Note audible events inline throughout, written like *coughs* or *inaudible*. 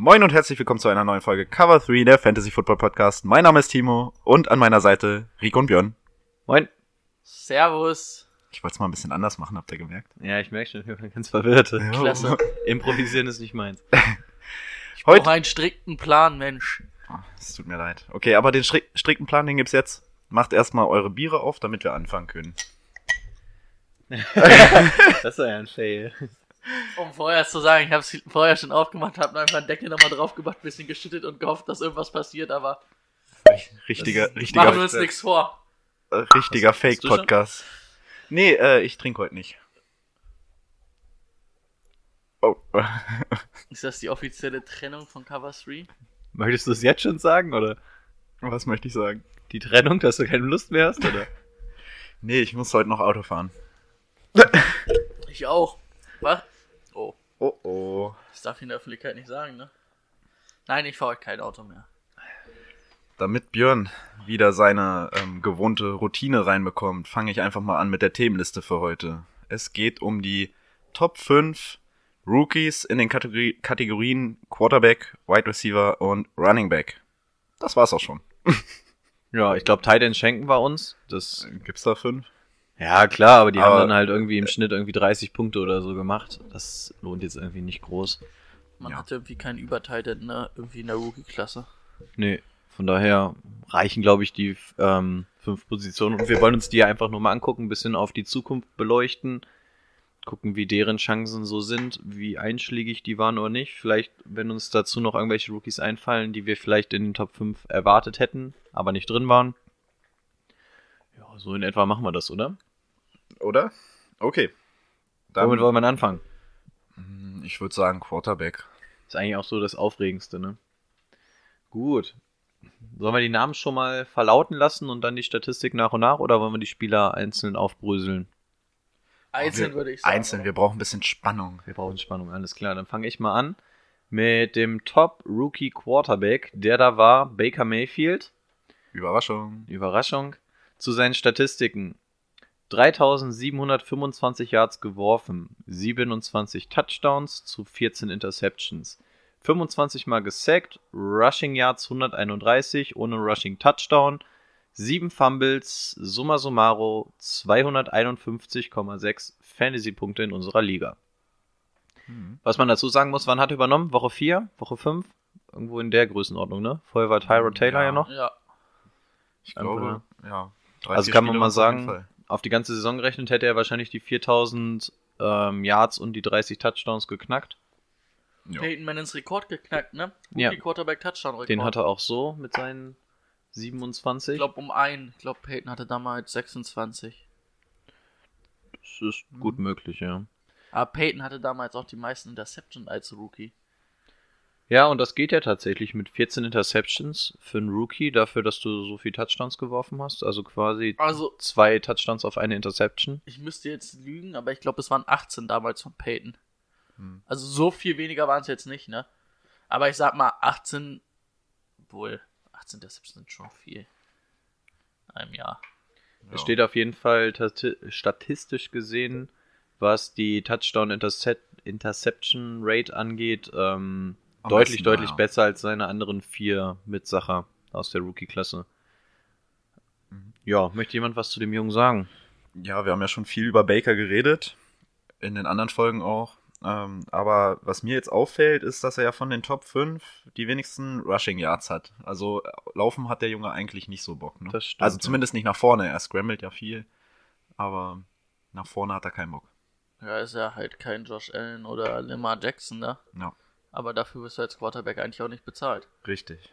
Moin und herzlich willkommen zu einer neuen Folge Cover 3 der Fantasy Football Podcast. Mein Name ist Timo und an meiner Seite Rico und Björn. Moin. Servus. Ich wollte es mal ein bisschen anders machen, habt ihr gemerkt? Ja, ich merke schon, ich bin ganz verwirrt. Klasse. *laughs* Improvisieren ist nicht meins. Ich Heute- brauche einen strikten Plan, Mensch. Oh, Es tut mir leid. Okay, aber den strik strikten Plan, den gibt's jetzt. Macht erstmal eure Biere auf, damit wir anfangen können. *laughs* Das war ja ein Fail. Um vorher zu sagen, ich habe es vorher schon aufgemacht, habe einfach einen Deckel nochmal drauf gemacht, bisschen geschüttet und gehofft, dass irgendwas passiert, aber Richtiger, machen wir richtiger, uns nichts vor. richtiger Fake-Podcast. Nee, äh, ich trinke heute nicht. Oh. *laughs* Ist das die offizielle Trennung von Cover 3? Möchtest du es jetzt schon sagen, oder? Was möchte ich sagen? Die Trennung, dass du keine Lust mehr hast, oder? *laughs* Nee, ich muss heute noch Auto fahren. Ich auch. Was? Oh, Oh das darf ich in der Öffentlichkeit nicht sagen, ne? Nein, ich fahre kein Auto mehr. Damit Björn wieder seine ähm, gewohnte Routine reinbekommt, fange ich einfach mal an mit der Themenliste für heute. Es geht um die Top 5 Rookies in den Kategori Kategorien Quarterback, Wide Receiver und Running Back. Das war's auch schon. *laughs* Ja, ich glaube, Titan schenken wir uns. Das, Gibt's da fünf? Ja, klar, aber die Aber- haben dann halt irgendwie im Schnitt irgendwie 30 Punkte oder so gemacht. Das lohnt jetzt irgendwie nicht groß. Man Ja. hatte irgendwie keinen Übertitan, ne? Irgendwie in der Rookie-Klasse. Nee, von daher reichen, glaube ich, die ähm, fünf Positionen. Und wir wollen uns die einfach nur mal angucken, ein bisschen auf die Zukunft beleuchten. Gucken, wie deren Chancen so sind, wie einschlägig die waren oder nicht. Vielleicht, wenn uns dazu noch irgendwelche Rookies einfallen, die wir vielleicht in den Top 5 erwartet hätten, aber nicht drin waren. Ja, so in etwa machen wir das, oder? Oder? Okay. Dann, Womit wollen wir anfangen? Hm, ich würde sagen Quarterback. Ist eigentlich auch so das Aufregendste, ne? Gut. Sollen wir die Namen schon mal verlauten lassen und dann die Statistik nach und nach oder wollen wir die Spieler einzeln aufbröseln? Einzeln wir, würde ich sagen. Einzeln, wir brauchen ein bisschen Spannung. Wir brauchen Spannung, alles klar. Dann fange ich mal an mit dem Top Rookie Quarterback, der da war Baker Mayfield. Überraschung. Überraschung. Zu seinen Statistiken. 3725 Yards geworfen, 27 Touchdowns zu 14 Interceptions. 25 mal gesackt, Rushing Yards 131 ohne Rushing Touchdown, 7 Fumbles, summa summarum 251,6 Fantasy-Punkte in unserer Liga. Hm. Was man dazu sagen muss, wann hat er übernommen? Woche 4? Woche 5? Irgendwo in der Größenordnung, ne? Vorher war Tyrod Taylor ja, Ja. noch. Ja. Ich glaube, ja. drei, Also kann man mal sagen. Auf die ganze Saison gerechnet hätte er wahrscheinlich die 4000 ähm, Yards und die 30 Touchdowns geknackt. Ja. Peyton Mannings Rekord geknackt, ne? Ja. Rookie Quarterback Touchdown Rekord. Den hat er auch so mit seinen 27. Ich glaube um einen. Ich glaube Peyton hatte damals 26. das ist gut möglich, ja. Aber Peyton hatte damals auch die meisten Interceptions als Rookie. Ja, und das geht ja tatsächlich mit 14 Interceptions für einen Rookie, dafür, dass du so viel Touchdowns geworfen hast. Also quasi Also zwei Touchdowns auf eine Interception. ich müsste jetzt lügen, aber ich glaube es waren 18 damals von Peyton. Hm. Also so viel weniger waren es jetzt nicht, ne? Aber ich sag mal 18, wohl 18 Interceptions sind schon viel. In einem Jahr. Ja. Es steht auf jeden Fall tati- statistisch gesehen, was die Touchdown-Interception Rate angeht, ähm, deutlich, besten, deutlich ja. besser als seine anderen vier Mitsacher aus der Rookie-Klasse. Mhm. Ja, möchte jemand was zu dem Jungen sagen? Ja, wir haben ja schon viel über Baker geredet. In den anderen Folgen auch. Ähm, aber was mir jetzt auffällt, ist, dass er ja von den Top 5 die wenigsten Rushing Yards hat. Also laufen hat der Junge eigentlich nicht so Bock. Ne? Das stimmt, also ja. zumindest nicht nach vorne. Er scrambled ja viel. Aber nach vorne hat er keinen Bock. Ja, ist ja halt kein Josh Allen oder Lamar Jackson, ne? Ja, Aber dafür wirst du als Quarterback eigentlich auch nicht bezahlt. richtig.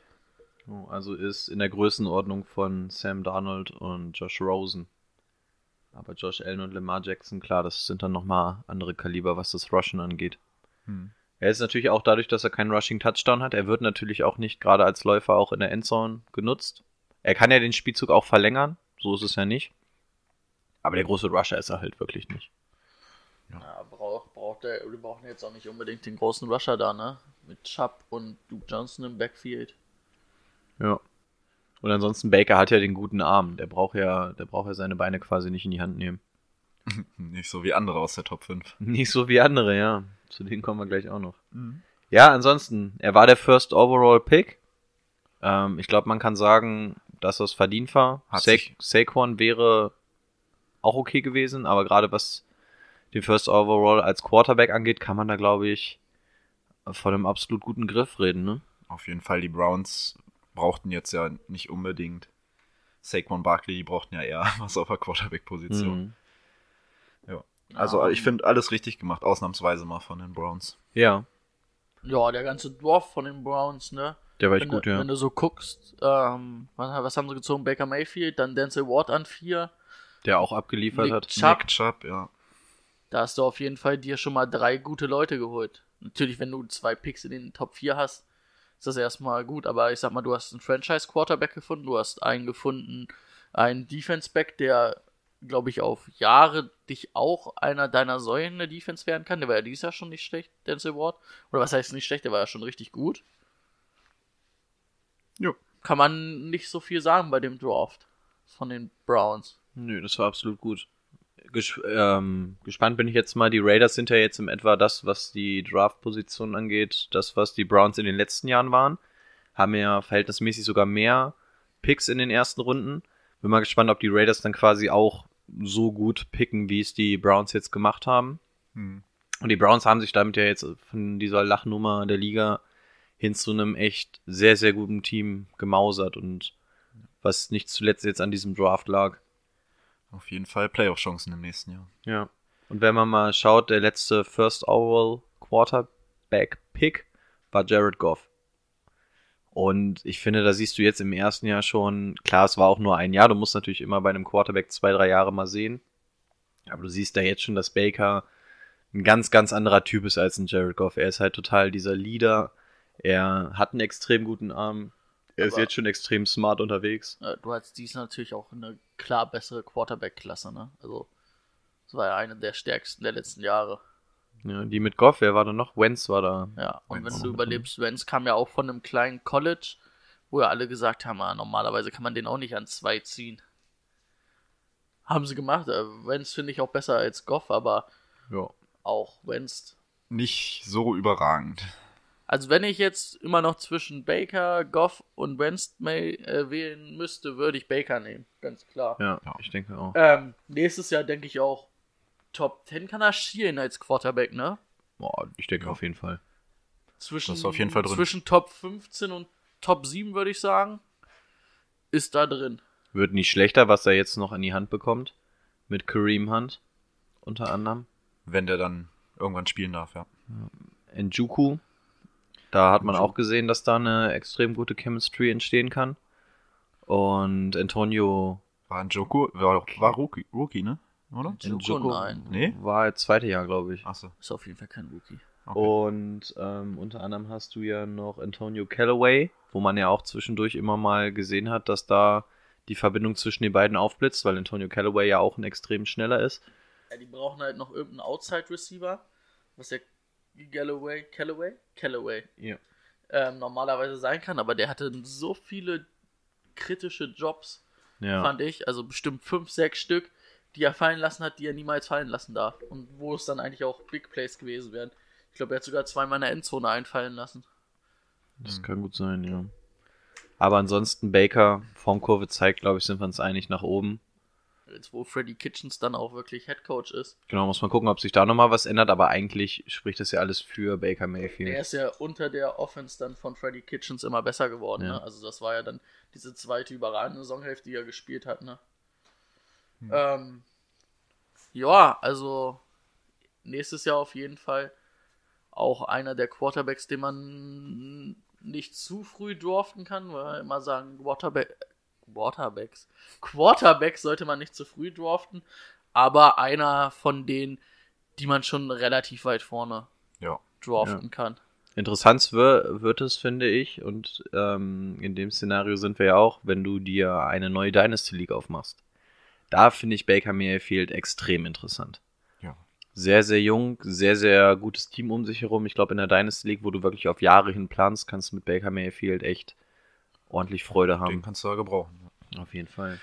Also ist in der Größenordnung von Sam Darnold und Josh Rosen. Aber Josh Allen und Lamar Jackson, klar, das sind dann nochmal andere Kaliber, was das Rushen angeht. Hm. Er ist natürlich auch dadurch, dass er keinen Rushing Touchdown hat. Er wird natürlich auch nicht gerade als Läufer auch in der Endzone genutzt. Er kann ja den Spielzug auch verlängern. So ist es ja nicht. Aber der große Rusher ist er halt wirklich nicht. Ja, braucht, braucht der, wir brauchen jetzt auch nicht unbedingt den großen Rusher da, ne? Mit Chubb und Duke Johnson im Backfield. Ja. Und ansonsten Baker hat ja den guten Arm. Der braucht ja, der braucht ja seine Beine quasi nicht in die Hand nehmen. *laughs* Nicht so wie andere aus der Top 5. *laughs* Nicht so wie andere, ja. Zu denen kommen wir gleich auch noch. Ja, ansonsten, er war der First Overall Pick. Ähm, ich glaube, man kann sagen, dass das verdient war. Hat Sa sich- Saquon wäre auch okay gewesen, aber gerade was den First Overall als Quarterback angeht, kann man da, glaube ich, von einem absolut guten Griff reden, ne? Auf jeden Fall, die Browns brauchten jetzt ja nicht unbedingt Saquon Barkley, die brauchten ja eher *laughs* was auf der Quarterback-Position. Mhm. Ja. Also ich finde alles richtig gemacht, ausnahmsweise mal von den Browns. Ja, Ja, der ganze Dorf von den Browns, ne? der war echt gut, du, ja. wenn du so guckst, ähm, was, was haben sie gezogen? Baker Mayfield, dann Denzel Ward an vier. Der auch abgeliefert Nick hat. Chubb. Nick Chubb, ja. Da hast du auf jeden Fall dir schon mal drei gute Leute geholt. Natürlich, wenn du zwei Picks in den Top 4 hast, ist das erstmal gut. Aber ich sag mal, du hast einen Franchise-Quarterback gefunden, du hast einen gefunden, einen Defense-Back, der, glaube ich, auf Jahre dich auch einer deiner Säulen in der Defense werden kann. Der war ja dieses Jahr schon nicht schlecht, Denzel Ward. Oder was heißt nicht schlecht, der war ja schon richtig gut. Jo. Kann man nicht so viel sagen bei dem Draft von den Browns. Nö, das war absolut gut. Ges ähm, gespannt bin ich jetzt mal. Die Raiders sind ja jetzt im etwa das, was die Draft-Position angeht, das, was die Browns in den letzten Jahren waren. Haben ja verhältnismäßig sogar mehr Picks in den ersten Runden. Bin mal gespannt, ob die Raiders dann quasi auch so gut picken, wie es die Browns jetzt gemacht haben. Hm. Und die Browns haben sich damit ja jetzt von dieser Lachnummer der Liga hin zu einem echt sehr, sehr guten Team gemausert und was nicht zuletzt jetzt an diesem Draft lag. Auf jeden Fall Playoff-Chancen im nächsten Jahr. Ja. Und wenn man mal schaut, der letzte First Overall Quarterback Pick war Jared Goff. Und ich finde, da siehst du jetzt im ersten Jahr schon, klar, es war auch nur ein Jahr, du musst natürlich immer bei einem Quarterback zwei, drei Jahre mal sehen. Aber du siehst da jetzt schon, dass Baker ein ganz, ganz anderer Typ ist als ein Jared Goff. Er ist halt total dieser Leader. Er hat einen extrem guten Arm. Er ist jetzt schon extrem smart unterwegs. Du hattest dies natürlich auch eine klar bessere Quarterback-Klasse, ne? Also, das war ja eine der stärksten der letzten Jahre. Ja, die mit Goff, wer war da noch? Wentz war da. Ja, und Wentz wenn du überlebst, Wenz kam ja auch von einem kleinen College, wo ja alle gesagt haben, ah, normalerweise kann man den auch nicht an zwei ziehen. Haben sie gemacht. Äh, Wenz finde ich auch besser als Goff, aber Ja. auch Wenz. Nicht so überragend. Also wenn ich jetzt immer noch zwischen Baker, Goff und Wenz May äh, wählen müsste, würde ich Baker nehmen. Ganz klar. Ja, Ja. ich denke auch. Ähm, nächstes Jahr denke ich auch, Top 10 kann er schielen als Quarterback, ne? Boah, ich denke auf jeden Fall. Zwischen, Das ist auf jeden Fall drin. Zwischen Top 15 und Top 7, würde ich sagen, ist da drin. Wird nicht schlechter, was er jetzt noch in die Hand bekommt. Mit Kareem Hunt unter anderem. Wenn der dann irgendwann spielen darf, ja. Njuku. Da hat man auch gesehen, dass da eine extrem gute Chemistry entstehen kann. Und Antonio War ein Joku, war, war Rookie, Rookie, ne? Oder? Njoku, nein. Nee? war das zweite Jahr, glaube ich. Achso. Ist auf jeden Fall kein Rookie. Okay. Und ähm, unter anderem hast du ja noch Antonio Callaway, wo man ja auch zwischendurch immer mal gesehen hat, dass da die Verbindung zwischen den beiden aufblitzt, weil Antonio Callaway ja auch ein extrem schneller ist. Ja, die brauchen halt noch irgendeinen Outside-Receiver, was der Galloway, Callaway, Callaway Ja. ähm, normalerweise sein kann, aber der hatte so viele kritische Jobs, Ja. fand ich, also bestimmt fünf, sechs Stück, die er fallen lassen hat, die er niemals fallen lassen darf und wo es dann eigentlich auch Big Plays gewesen wären. Ich glaube, er hat sogar zweimal in der Endzone einfallen lassen. Das kann gut sein, ja. Aber ansonsten Baker, Formkurve zeigt, glaube ich, sind wir uns einig nach oben. Jetzt, wo Freddy Kitchens dann auch wirklich Head Coach ist. Genau, muss man gucken, ob sich da nochmal was ändert, aber eigentlich spricht das ja alles für Baker Er Mayfield. ist ja unter der Offense dann von Freddy Kitchens immer besser geworden. Ja. Ne? Also das war ja dann diese zweite überragende Saisonhälfte, die er gespielt hat. Ne? Ähm, ja, also nächstes Jahr auf jeden Fall auch einer der Quarterbacks, den man nicht zu früh draften kann, weil wir immer sagen, Quarterback, Quarterbacks. Quarterbacks sollte man nicht zu früh draften, aber einer von denen, die man schon relativ weit vorne Ja. draften kann. Interessant wir- wird es, finde ich, und ähm, in dem Szenario sind wir ja auch, wenn du dir eine neue Dynasty League aufmachst. Da finde ich Baker Mayfield extrem interessant. Ja. Sehr, sehr jung, sehr, sehr gutes Team um sich herum. Ich glaube, in der Dynasty League, wo du wirklich auf Jahre hin planst, kannst du mit Baker Mayfield echt ordentlich Freude Den haben. kannst du ja gebrauchen. Auf jeden Fall.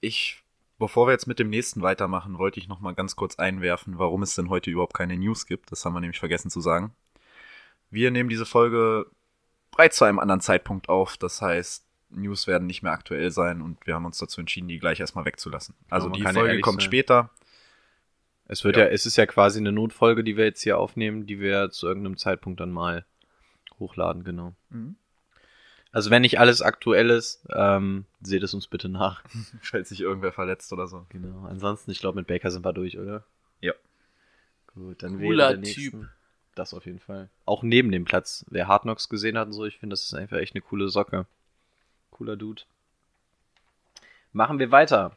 Ich, bevor wir jetzt mit dem nächsten weitermachen, wollte ich noch mal ganz kurz einwerfen, warum es denn heute überhaupt keine News gibt. Das haben wir nämlich vergessen zu sagen. Wir nehmen diese Folge bereits zu einem anderen Zeitpunkt auf. Das heißt, News werden nicht mehr aktuell sein und wir haben uns dazu entschieden, die gleich erstmal wegzulassen. Also die ja Folge kommt sein. später. Es wird Ja. ja. es ist ja quasi eine Notfolge, die wir jetzt hier aufnehmen, die wir zu irgendeinem Zeitpunkt dann mal hochladen, genau. Mhm. Also wenn nicht alles aktuell ist, ähm, seht es uns bitte nach. *laughs* Falls sich irgendwer verletzt oder so. Genau. Ansonsten, ich glaube, mit Baker sind wir durch, oder? Ja. Gut, dann Cooler wäre der Typ. nächsten- Das auf jeden Fall. Auch neben dem Platz. Wer Hard Knocks gesehen hat und so, ich finde, das ist einfach echt eine coole Socke. Cooler Dude. Machen wir weiter.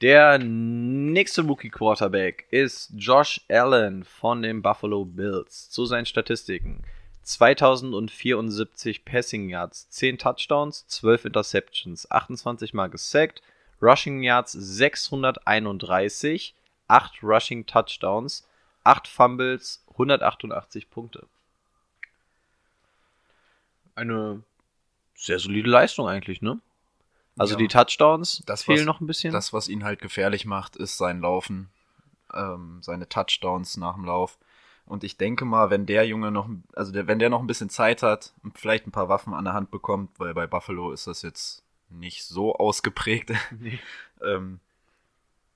Der nächste Rookie Quarterback ist Josh Allen von den Buffalo Bills. Zu seinen Statistiken. 2074 Passing Yards, 10 Touchdowns, 12 Interceptions, 28 Mal gesackt, Rushing Yards 631, 8 Rushing Touchdowns, 8 Fumbles, 188 Punkte. Eine sehr solide Leistung eigentlich, ne? Also Ja. die Touchdowns Das, fehlen was- noch ein bisschen. Das, was ihn halt gefährlich macht, ist sein Laufen, ähm, seine Touchdowns nach dem Lauf. Und ich denke mal, wenn der Junge noch, also der, wenn der noch ein bisschen Zeit hat und vielleicht ein paar Waffen an der Hand bekommt, weil bei Buffalo ist das jetzt nicht so ausgeprägt. Nee. *laughs* ähm,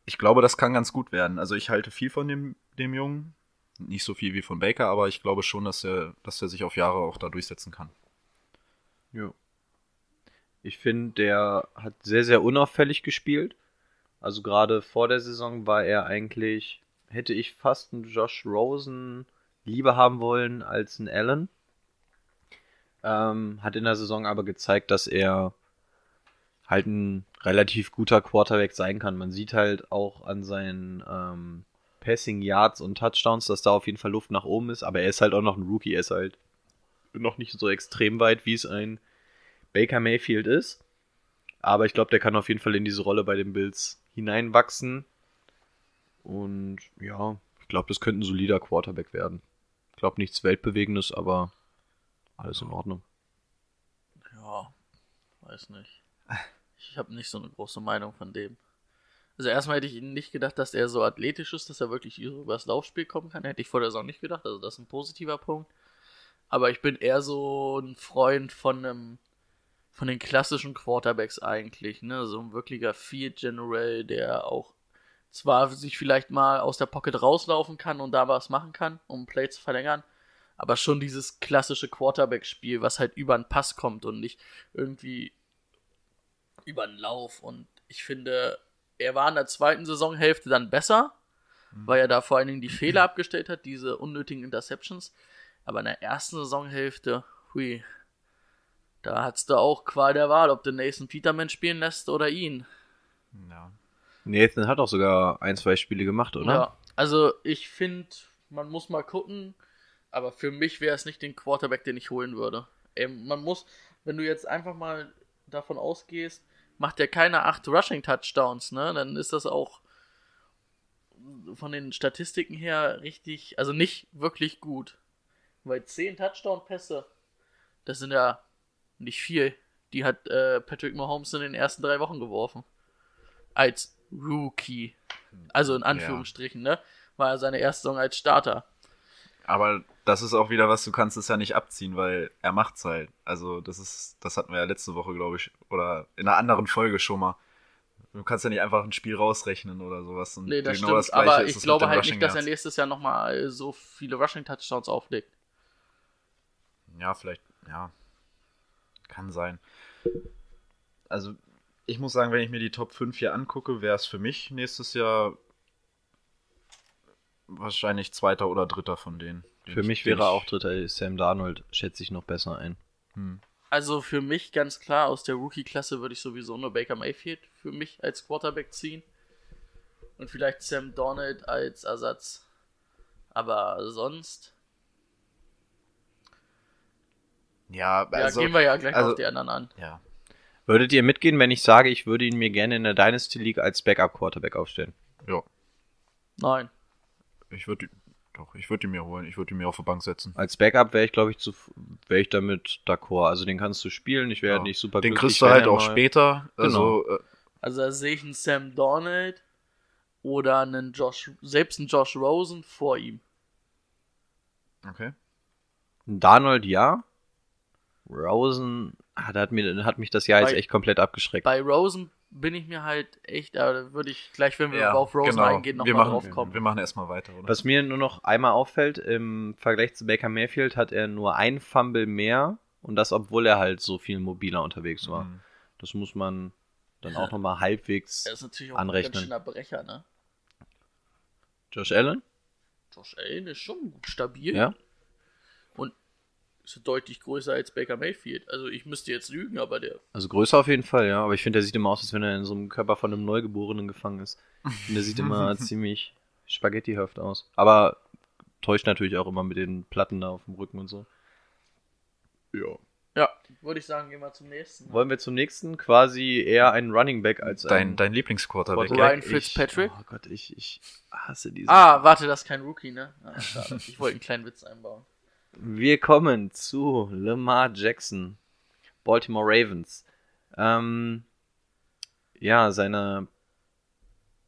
ich glaube, das kann ganz gut werden. Also ich halte viel von dem, dem Jungen. Nicht so viel wie von Baker, aber ich glaube schon, dass er, dass er sich auf Jahre auch da durchsetzen kann. Ja. Ich finde, der hat sehr, sehr unauffällig gespielt. Also gerade vor der Saison war er eigentlich, hätte ich fast einen Josh Rosen lieber haben wollen als einen Allen. Ähm, hat in der Saison aber gezeigt, dass er halt ein relativ guter Quarterback sein kann. Man sieht halt auch an seinen ähm, Passing Yards und Touchdowns, dass da auf jeden Fall Luft nach oben ist, aber er ist halt auch noch ein Rookie, er ist halt noch nicht so extrem weit, wie es ein Baker Mayfield ist. Aber ich glaube, der kann auf jeden Fall in diese Rolle bei den Bills hineinwachsen. Und ja, ich glaube, das könnte ein solider Quarterback werden. Ich glaube, nichts Weltbewegendes, aber alles in Ordnung. Ja, weiß nicht. Ich habe nicht so eine große Meinung von dem. Also erstmal hätte ich nicht gedacht, dass er so athletisch ist, dass er wirklich über das Laufspiel kommen kann. Hätte ich vor der Saison nicht gedacht. Also das ist ein positiver Punkt. Aber ich bin eher so ein Freund von einem von den klassischen Quarterbacks eigentlich, ne? So ein wirklicher Field General, der auch zwar sich vielleicht mal aus der Pocket rauslaufen kann und da was machen kann, um Play zu verlängern, aber schon dieses klassische Quarterback-Spiel, was halt über einen Pass kommt und nicht irgendwie über einen Lauf. Und ich finde, er war in der zweiten Saisonhälfte dann besser, weil er da vor allen Dingen die Fehler *clears throat* abgestellt hat, diese unnötigen Interceptions. Aber in der ersten Saisonhälfte, hui, da hattest du auch Qual der Wahl, ob du Nathan Peterman spielen lässt oder ihn. Ja. Nathan hat auch sogar ein, zwei Spiele gemacht, oder? Ja, also ich finde, man muss mal gucken, aber für mich wäre es nicht den Quarterback, den ich holen würde. Ähm, man muss, wenn du jetzt einfach mal davon ausgehst, macht er keine acht Rushing Touchdowns, ne? Dann ist das auch von den Statistiken her richtig, also nicht wirklich gut. Weil zehn Touchdown-Pässe, das sind ja nicht viel. Die hat äh, Patrick Mahomes in den ersten drei Wochen geworfen. Als Rookie. Also in Anführungsstrichen, ne? War er seine erste Saison als Starter. Aber das ist auch wieder was, du kannst es ja nicht abziehen, weil er macht's halt. Also das ist, das hatten wir ja letzte Woche, glaube ich, oder in einer anderen Folge schon mal. Du kannst ja nicht einfach ein Spiel rausrechnen oder sowas. Und Nee, das genau stimmt. aber ist ich es glaube halt Rushing nicht, dass er nächstes Jahr nochmal so viele Rushing Touchdowns auflegt. Ja, vielleicht, ja. Kann sein. Also, ich muss sagen, wenn ich mir die Top 5 hier angucke, wäre es für mich nächstes Jahr wahrscheinlich zweiter oder dritter von denen. den Für ich- mich wäre auch dritter Sam Darnold, schätze ich noch besser ein. Hm. Also für mich ganz klar, aus der Rookie-Klasse würde ich sowieso nur Baker Mayfield für mich als Quarterback ziehen. Und vielleicht Sam Donald als Ersatz. Aber sonst Ja, Ja, also, gehen wir ja gleich also- auf die anderen an. ja. Würdet ihr mitgehen, wenn ich sage, ich würde ihn mir gerne in der Dynasty League als Backup-Quarterback aufstellen? ja. Nein. Ich würde doch, ich würde ihn mir holen. Ich würde ihn mir auf die Bank setzen. Als Backup wäre ich, glaube ich, zu, wäre ich damit d'accord. Also den kannst du spielen. Ich wäre Ja. nicht super Den glücklich, kriegst du halt auch mal- später. Also, äh, Also da sehe ich einen Sam Donald oder einen Josh, selbst einen Josh Rosen vor ihm. okay. Donald ja. Rosen hat, hat, mir, hat mich das Jahr jetzt Bei- echt komplett abgeschreckt. Bei Rosen bin ich mir halt echt, aber da würde ich gleich, wenn wir Ja, auf Rosen genau. eingehen, wir nochmal machen, drauf kommen. Wir machen erstmal weiter, oder? Was mir nur noch einmal auffällt, im Vergleich zu Baker Mayfield hat er nur ein Fumble mehr und das, obwohl er halt so viel mobiler unterwegs war. Mhm. Das muss man dann auch nochmal halbwegs. Er ist natürlich auch anrechnen. ein ganz schöner Brecher, ne? Josh Allen? Josh Allen ist schon gut stabil Ja. Ist deutlich größer als Baker Mayfield. Also ich müsste jetzt lügen, aber der Also größer auf jeden Fall, ja. Aber ich finde, der sieht immer aus, als wenn er in so einem Körper von einem Neugeborenen gefangen ist. Und der sieht immer *laughs* ziemlich spaghettihaft aus. Aber täuscht natürlich auch immer mit den Platten da auf dem Rücken und so. Ja. Ja, würde ich sagen, gehen wir zum nächsten. Wollen wir zum nächsten? Quasi eher ein Running Back als Dein, ein dein Lieblingsquarterback. Quarterback. Ryan Ich- Fitzpatrick? Oh Gott, ich, ich hasse diesen. Ah, warte, das ist kein Rookie, ne? Ah, schade. *laughs* Ich wollte einen kleinen Witz einbauen. Wir kommen zu Lamar Jackson, Baltimore Ravens. Ähm, ja, seine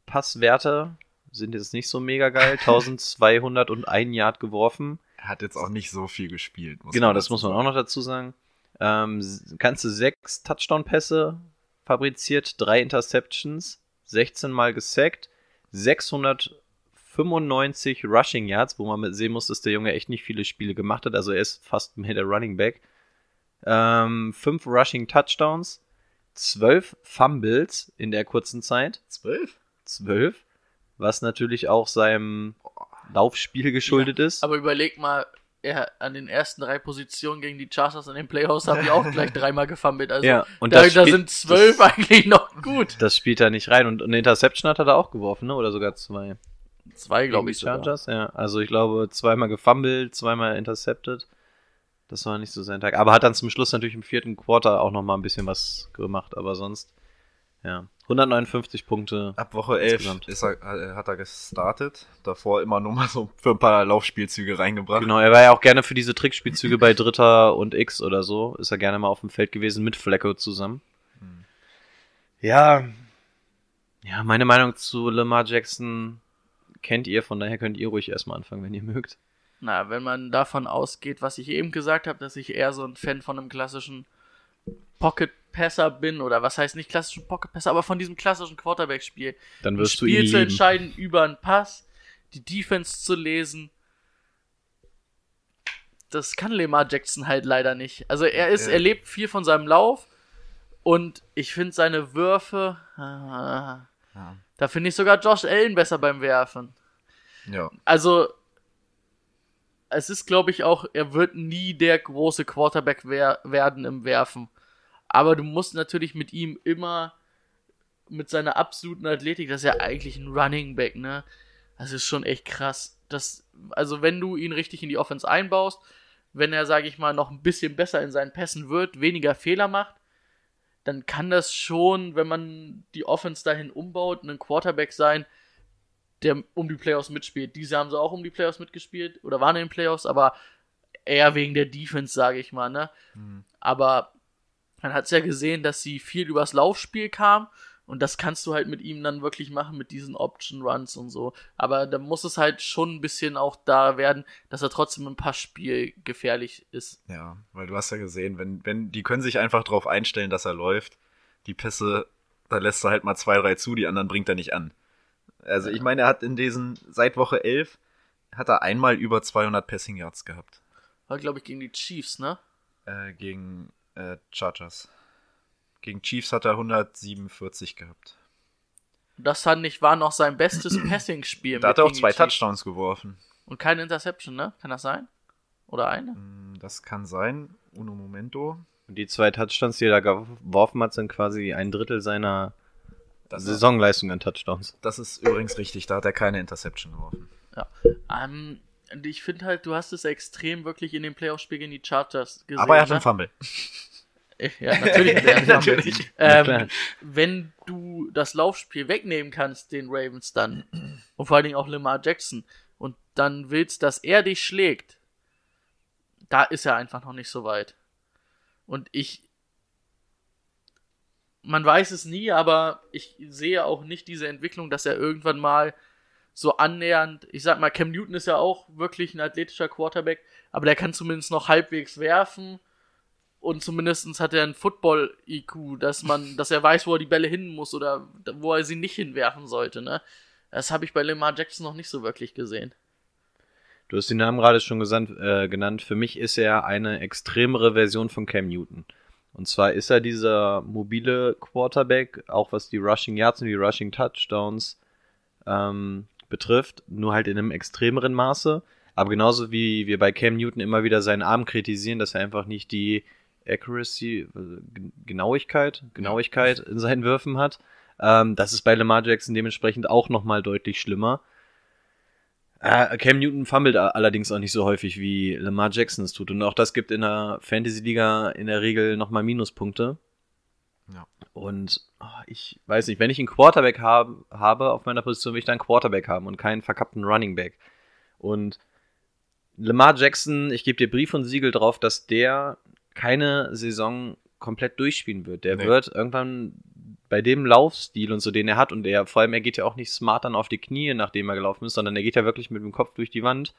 Passwerte sind jetzt nicht so mega geil. *laughs* 1201 Yard geworfen. Er hat jetzt auch nicht so viel gespielt. Genau, das muss man auch noch dazu sagen. Ähm, ganze sechs Touchdown-Pässe fabriziert, drei Interceptions, 16 Mal gesackt, 695 Rushing Yards, wo man mit sehen muss, dass der Junge echt nicht viele Spiele gemacht hat. Also er ist fast mehr der Running Back. Ähm, fünf Rushing Touchdowns, zwölf Fumbles in der kurzen Zeit. Zwölf? Zwölf. Was natürlich auch seinem Laufspiel geschuldet ist. Aber überleg mal, er an den ersten drei Positionen gegen die Chargers in den Playoffs haben die auch gleich *laughs* dreimal gefummelt. Also Ja, und da, da sind zwölf das- *laughs* eigentlich noch gut. Das spielt da nicht rein. Und eine Interception hat er da auch geworfen, ne? Oder sogar zwei. Zwei, Gegen die Chargers, ja. Also ich glaube, zweimal gefummelt, zweimal intercepted. Das war nicht so sein Tag. Aber hat dann zum Schluss natürlich im vierten Quarter auch nochmal ein bisschen was gemacht. Aber sonst, ja. 159 Punkte. Ab Woche 11 Insgesamt. ist er, äh, hat er gestartet. Davor immer nur mal so für ein paar Laufspielzüge reingebracht. Genau, er war ja auch gerne für diese Trickspielzüge bei Dritter und X oder so. Ist er gerne mal auf dem Feld gewesen mit Flecko zusammen. Hm. Ja. Ja, meine Meinung zu Lamar Jackson kennt ihr, von daher könnt ihr ruhig erstmal anfangen, wenn ihr mögt. Na, wenn man davon ausgeht, was ich eben gesagt habe, dass ich eher so ein Fan von einem klassischen Pocket Passer bin, oder was heißt nicht klassischen Pocket Passer, aber von diesem klassischen Quarterback-Spiel. Dann Ein wirst du ihn Spiel zu lieben. entscheiden über einen Pass, die Defense zu lesen. Das kann Lamar Jackson halt leider nicht. Also er ist, Ja. er lebt viel von seinem Lauf und ich finde seine Würfe, ah, Ja. da finde ich sogar Josh Allen besser beim Werfen. ja. Also, es ist, glaube ich, auch, er wird nie der große Quarterback wer werden im Werfen. Aber du musst natürlich mit ihm immer mit seiner absoluten Athletik, das ist ja eigentlich ein Running Back, ne? Das ist schon echt krass. Das, also, wenn du ihn richtig in die Offense einbaust, wenn er, sage ich mal, noch ein bisschen besser in seinen Pässen wird, weniger Fehler macht, dann kann das schon, wenn man die Offense dahin umbaut, ein Quarterback sein, der um die Playoffs mitspielt. Diese haben sie auch um die Playoffs mitgespielt oder waren in den Playoffs, aber eher wegen der Defense, sage ich mal, ne? Hm. Aber man hat es ja gesehen, dass sie viel übers Laufspiel kam und das kannst du halt mit ihm dann wirklich machen mit diesen Option Runs und so. Aber da muss es halt schon ein bisschen auch da werden, dass er trotzdem im Passspiel gefährlich ist. Ja, weil du hast ja gesehen, wenn, wenn, die können sich einfach drauf einstellen, dass er läuft. Die Pässe, da lässt er halt mal zwei, drei zu, die anderen bringt er nicht an. Also ich meine, er hat in diesen, seit Woche 11, hat er einmal über 200 Passing Yards gehabt. War, glaube ich, gegen die Chiefs, ne? Äh, gegen äh, Chargers. Gegen Chiefs hat er 147 gehabt. Das fand ich, war noch sein bestes *clears throat* Passing-Spiel. Da mit hat er auch zwei Chiefs. Touchdowns geworfen. Und keine Interception, ne? Kann das sein? Oder eine? Hm, Das kann sein. Uno Momento. Und die zwei Touchdowns, die er da geworfen hat, sind quasi ein Drittel seiner Das, Saisonleistung an Touchdowns. das ist übrigens richtig. Da hat er keine Interception geworfen. Ähm, Und ich finde halt, du hast es extrem wirklich in dem Playoff-Spiel gegen die Chargers gesehen. Aber er hat ne? einen Fumble. Ja, natürlich. *laughs* Natürlich. Ähm, wenn du das Laufspiel wegnehmen kannst, den Ravens dann, und vor allen Dingen auch Lamar Jackson, und dann willst, dass er dich schlägt, da ist er einfach noch nicht so weit. Und ich, man weiß es nie, aber ich sehe auch nicht diese Entwicklung, dass er irgendwann mal so annähernd, ich sag mal, Cam Newton ist ja auch wirklich ein athletischer Quarterback, aber der kann zumindest noch halbwegs werfen und zumindest hat er ein Football-IQ, dass man, dass er weiß, wo er die Bälle hin muss oder wo er sie nicht hinwerfen sollte, ne? Das habe ich bei Lamar Jackson noch nicht so wirklich gesehen. Du hast den Namen gerade schon gesandt, äh, genannt. Für mich ist er eine extremere Version von Cam Newton. Und zwar ist er dieser mobile Quarterback, auch was die Rushing Yards und die Rushing Touchdowns ähm, betrifft, nur halt in einem extremeren Maße. Aber genauso wie wir bei Cam Newton immer wieder seinen Arm kritisieren, dass er einfach nicht die Accuracy, Gen- Genauigkeit, Genauigkeit in seinen Würfen hat. Ähm, das ist bei Lamar Jackson dementsprechend auch nochmal deutlich schlimmer. Äh, Cam Newton fummelt allerdings auch nicht so häufig wie Lamar Jackson es tut. Und auch das gibt in der Fantasy-Liga in der Regel nochmal Minuspunkte. Ja. Und oh, ich weiß nicht, wenn ich einen Quarterback hab, habe auf meiner Position, will ich dann einen Quarterback haben und keinen verkappten Running Back. Und Lamar Jackson, ich gebe dir Brief und Siegel drauf, dass der keine Saison komplett durchspielen wird. Der Nee. wird irgendwann bei dem Laufstil und so, den er hat, und er vor allem, er geht ja auch nicht smart dann auf die Knie, nachdem er gelaufen ist, sondern er geht ja wirklich mit dem Kopf durch die Wand.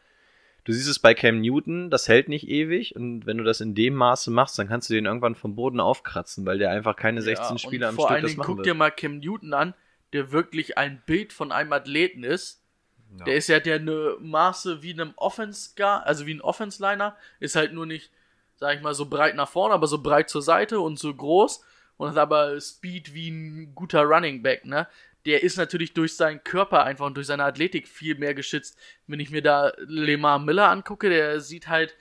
Du siehst es bei Cam Newton, das hält nicht ewig und wenn du das in dem Maße machst, dann kannst du den irgendwann vom Boden aufkratzen, weil der einfach keine 16 Ja, Spiele und am vor Stück allen das Dingen machen guck wird. dir mal Cam Newton an, der wirklich ein Bild von einem Athleten ist. Ja. Der ist ja der eine Maße wie einem Offense also wie ein Offense Liner, ist halt nur nicht, sag ich mal, so breit nach vorne, aber so breit zur Seite und so groß und hat aber Speed wie ein guter Running Back, ne? Der ist natürlich durch seinen Körper einfach und durch seine Athletik viel mehr geschützt. Wenn ich mir da Lemar Miller angucke, der sieht halt,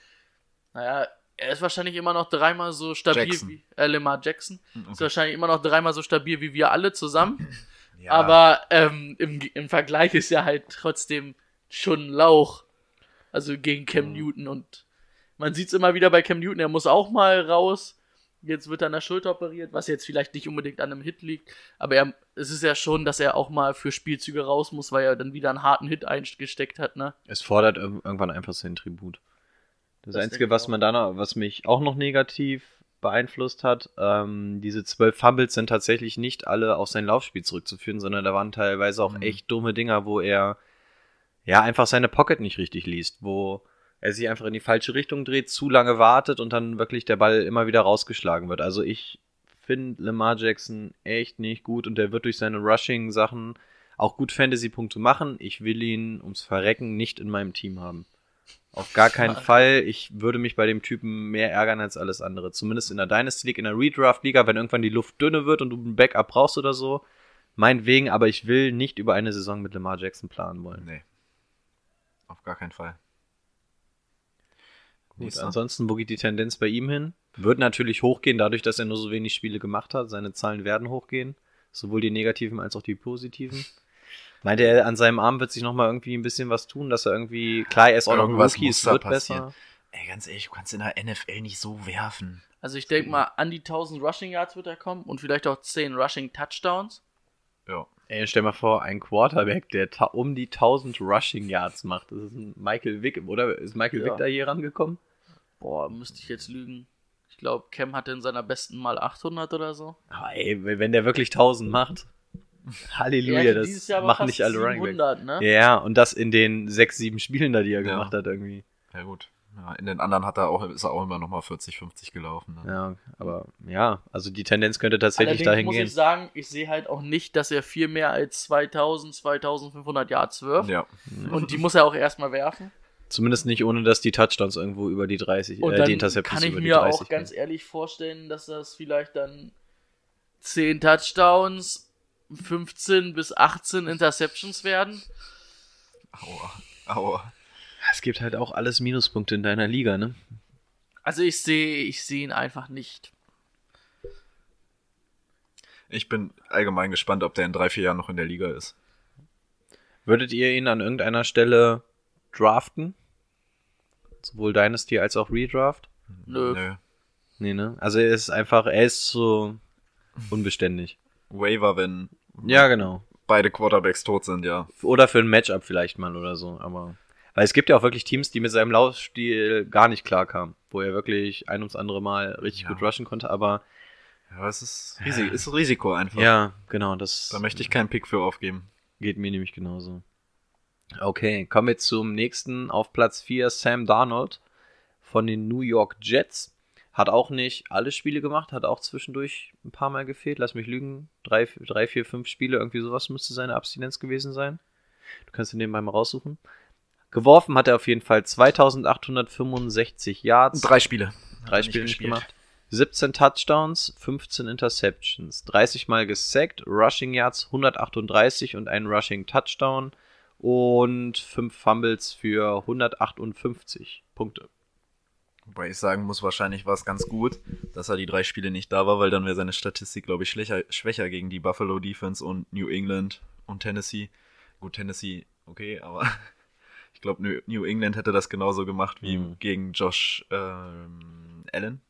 naja, er ist wahrscheinlich immer noch dreimal so stabil Jackson. wie äh, Lemar Jackson. Ist Okay. wahrscheinlich immer noch dreimal so stabil wie wir alle zusammen. *clears throat* Ja. Aber ähm, im, im Vergleich ist er halt trotzdem schon ein Lauch. Also gegen Cam Mhm. Newton. Und man sieht es immer wieder bei Cam Newton, er muss auch mal raus. Jetzt wird er an der Schulter operiert, was jetzt vielleicht nicht unbedingt an einem Hit liegt. Aber er, es ist ja schon, dass er auch mal für Spielzüge raus muss, weil er dann wieder einen harten Hit eingesteckt hat, ne? Es fordert irg- irgendwann einfach seinen Tribut. Das, Das Einzige, was man da noch, was mich auch noch negativ beeinflusst hat, ähm, diese zwölf Fumbles sind tatsächlich nicht alle auf sein Laufspiel zurückzuführen, sondern da waren teilweise auch Mhm. echt dumme Dinger, wo er ja einfach seine Pocket nicht richtig liest, wo er sich einfach in die falsche Richtung dreht, zu lange wartet und dann wirklich der Ball immer wieder rausgeschlagen wird. Also ich finde Lamar Jackson echt nicht gut und der wird durch seine Rushing-Sachen auch gut Fantasy-Punkte machen. Ich will ihn ums Verrecken nicht in meinem Team haben. Auf gar keinen Fall. Ich würde mich bei dem Typen mehr ärgern als alles andere. Zumindest in der Dynasty League, in der Redraft-Liga, wenn irgendwann die Luft dünne wird und du ein Backup brauchst oder so. Meinetwegen, aber ich will nicht über eine Saison mit Lamar Jackson planen wollen. Nee. Auf gar keinen Fall. Gut, Nächster. ansonsten, wo geht die Tendenz bei ihm hin? Wird natürlich hochgehen, dadurch, dass er nur so wenig Spiele gemacht hat. Seine Zahlen werden hochgehen. Sowohl die negativen als auch die positiven. Meinte er, an seinem Arm wird sich nochmal irgendwie ein bisschen was tun, dass er irgendwie, klar, er ist auch noch Irgendwas Rookie, es wird passieren. besser. Ey, ganz ehrlich, du kannst in der NFL nicht so werfen. Also ich denke mal, an die 1000 Rushing Yards wird er kommen und vielleicht auch 10 Rushing Touchdowns. Ja. Ey, stell mal vor, ein Quarterback, der um die 1000 Rushing Yards macht. Das ist ein Michael Vick, oder? Ist Michael Ja. Vick da hier rangekommen? Boah, müsste ich jetzt lügen. Ich glaube, Cam hatte in seiner besten mal 800 oder so. Aber ey, wenn der wirklich 1000 macht, *laughs* Halleluja, das dieses Jahr aber machen nicht alle Running Backs. 700, ne? Ja, und das in den sechs, sieben Spielen da, die er Ja. gemacht hat irgendwie. Ja, gut. Ja, in den anderen hat er auch, ist er auch immer noch mal 40, 50 gelaufen. Ne? Ja, aber ja, also die Tendenz könnte tatsächlich Allerdings dahin muss gehen. ich sagen, ich sehe halt auch nicht, dass er viel mehr als 2000, 2500 Yards wirft. Ja. Und die muss er auch erstmal werfen. Zumindest nicht, ohne dass die Touchdowns irgendwo über die 30, Und äh, dann die Interceptions kann ich über mir 30 auch ganz ehrlich vorstellen, dass das vielleicht dann 10 Touchdowns, 15 bis 18 Interceptions werden. Aua. Aua. Es gibt halt auch alles Minuspunkte in deiner Liga, ne? Also ich sehe, ich sehe ihn einfach nicht. Ich bin allgemein gespannt, ob der in drei, vier Jahren noch in der Liga ist. Würdet ihr ihn an irgendeiner Stelle draften? Sowohl Dynasty als auch Redraft? Nö. Nö. Nee, ne? Also er ist einfach, er ist so unbeständig. Waiver, wenn Ja, genau. beide Quarterbacks tot sind, ja. Oder für ein Matchup vielleicht mal oder so, aber. Weil es gibt ja auch wirklich Teams, die mit seinem Laufstil gar nicht klarkamen, wo er wirklich ein ums andere Mal richtig Ja. gut rushen konnte, aber Ja, es ist, Risik ist Risiko einfach. ja, genau, das Da möchte ich keinen Pick für aufgeben. geht mir nämlich genauso. Okay, kommen wir zum nächsten auf Platz 4, Sam Darnold von den New York Jets. Hat auch nicht alle Spiele gemacht, hat auch zwischendurch ein paar Mal gefehlt. Lass mich lügen. Drei, drei vier, fünf Spiele, irgendwie sowas müsste seine Abstinenz gewesen sein. Du kannst ihn nebenbei mal raussuchen. Geworfen hat er auf jeden Fall 2865 Yards. Drei Spiele. Drei Spiele nicht gemacht. 17 Touchdowns, 15 Interceptions, 30 Mal gesackt, Rushing Yards 138 und ein Rushing Touchdown und 5 Fumbles für 158 Punkte. Wobei ich sagen muss, wahrscheinlich war es ganz gut, dass er die drei Spiele nicht da war, weil dann wäre seine Statistik, glaube ich, schwächer, schwächer gegen die Buffalo Defense und New England und Tennessee. Gut, Tennessee, okay, aber ich glaube, New, England hätte das genauso gemacht wie Mhm. gegen Josh ähm, Allen.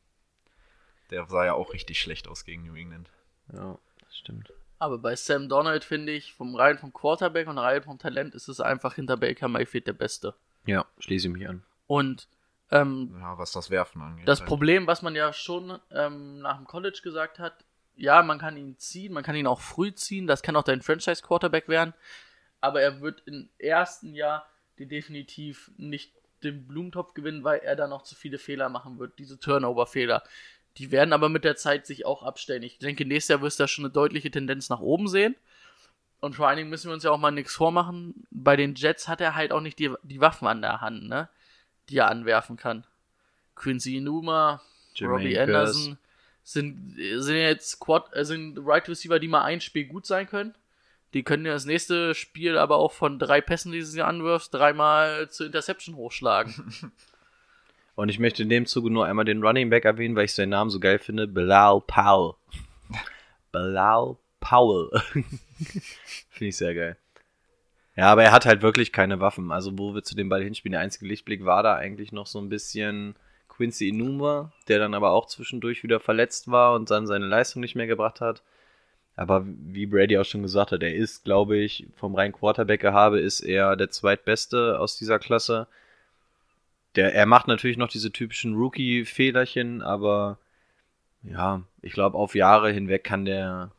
Der sah ja auch richtig schlecht aus gegen New England. Ja, das stimmt. Aber bei Sam Donald finde ich, vom rein vom Quarterback und rein vom Talent ist es einfach hinter Baker Mayfield der Beste. Ja, schließe ich mich an. Und ähm, Ja, was das Werfen angeht. das halt. Problem, was man ja schon ähm, nach dem College gesagt hat, ja, man kann ihn ziehen, man kann ihn auch früh ziehen, das kann auch dein Franchise-Quarterback werden, aber er wird im ersten Jahr dir definitiv nicht den Blumentopf gewinnen, weil er da noch zu viele Fehler machen wird, diese Turnover-Fehler. Die werden aber mit der Zeit sich auch abstellen. Ich denke, nächstes Jahr wirst du da schon eine deutliche Tendenz nach oben sehen. Und vor allen Dingen müssen wir uns ja auch mal nichts vormachen. Bei den Jets hat er halt auch nicht die, die Waffen an der Hand, ne? Die er anwerfen kann. Quincy Numa, Jermaine Robbie. Anderson sind, sind jetzt Quad, äh, sind Right Receiver, die mal ein Spiel gut sein können. Die können ja das nächste Spiel aber auch von drei Pässen, die du sie anwirfst, dreimal zur Interception hochschlagen. *laughs* Und ich möchte in dem Zuge nur einmal den Running Back erwähnen, weil ich seinen Namen so geil finde. Bilal Powell. *laughs* Bilal Powell. *laughs* finde ich sehr geil. Ja, aber er hat halt wirklich keine Waffen. Also wo wir zu dem Ball hinspielen, der einzige Lichtblick war da eigentlich noch so ein bisschen Quincy Inuma, der dann aber auch zwischendurch wieder verletzt war und dann seine Leistung nicht mehr gebracht hat. Aber wie Brady auch schon gesagt hat, er ist, glaube ich, vom reinen Quarterback-Gehabe ist er der zweitbeste aus dieser Klasse. Der, er macht natürlich noch diese typischen Rookie-Fehlerchen, aber ja, ich glaube, auf Jahre hinweg kann der,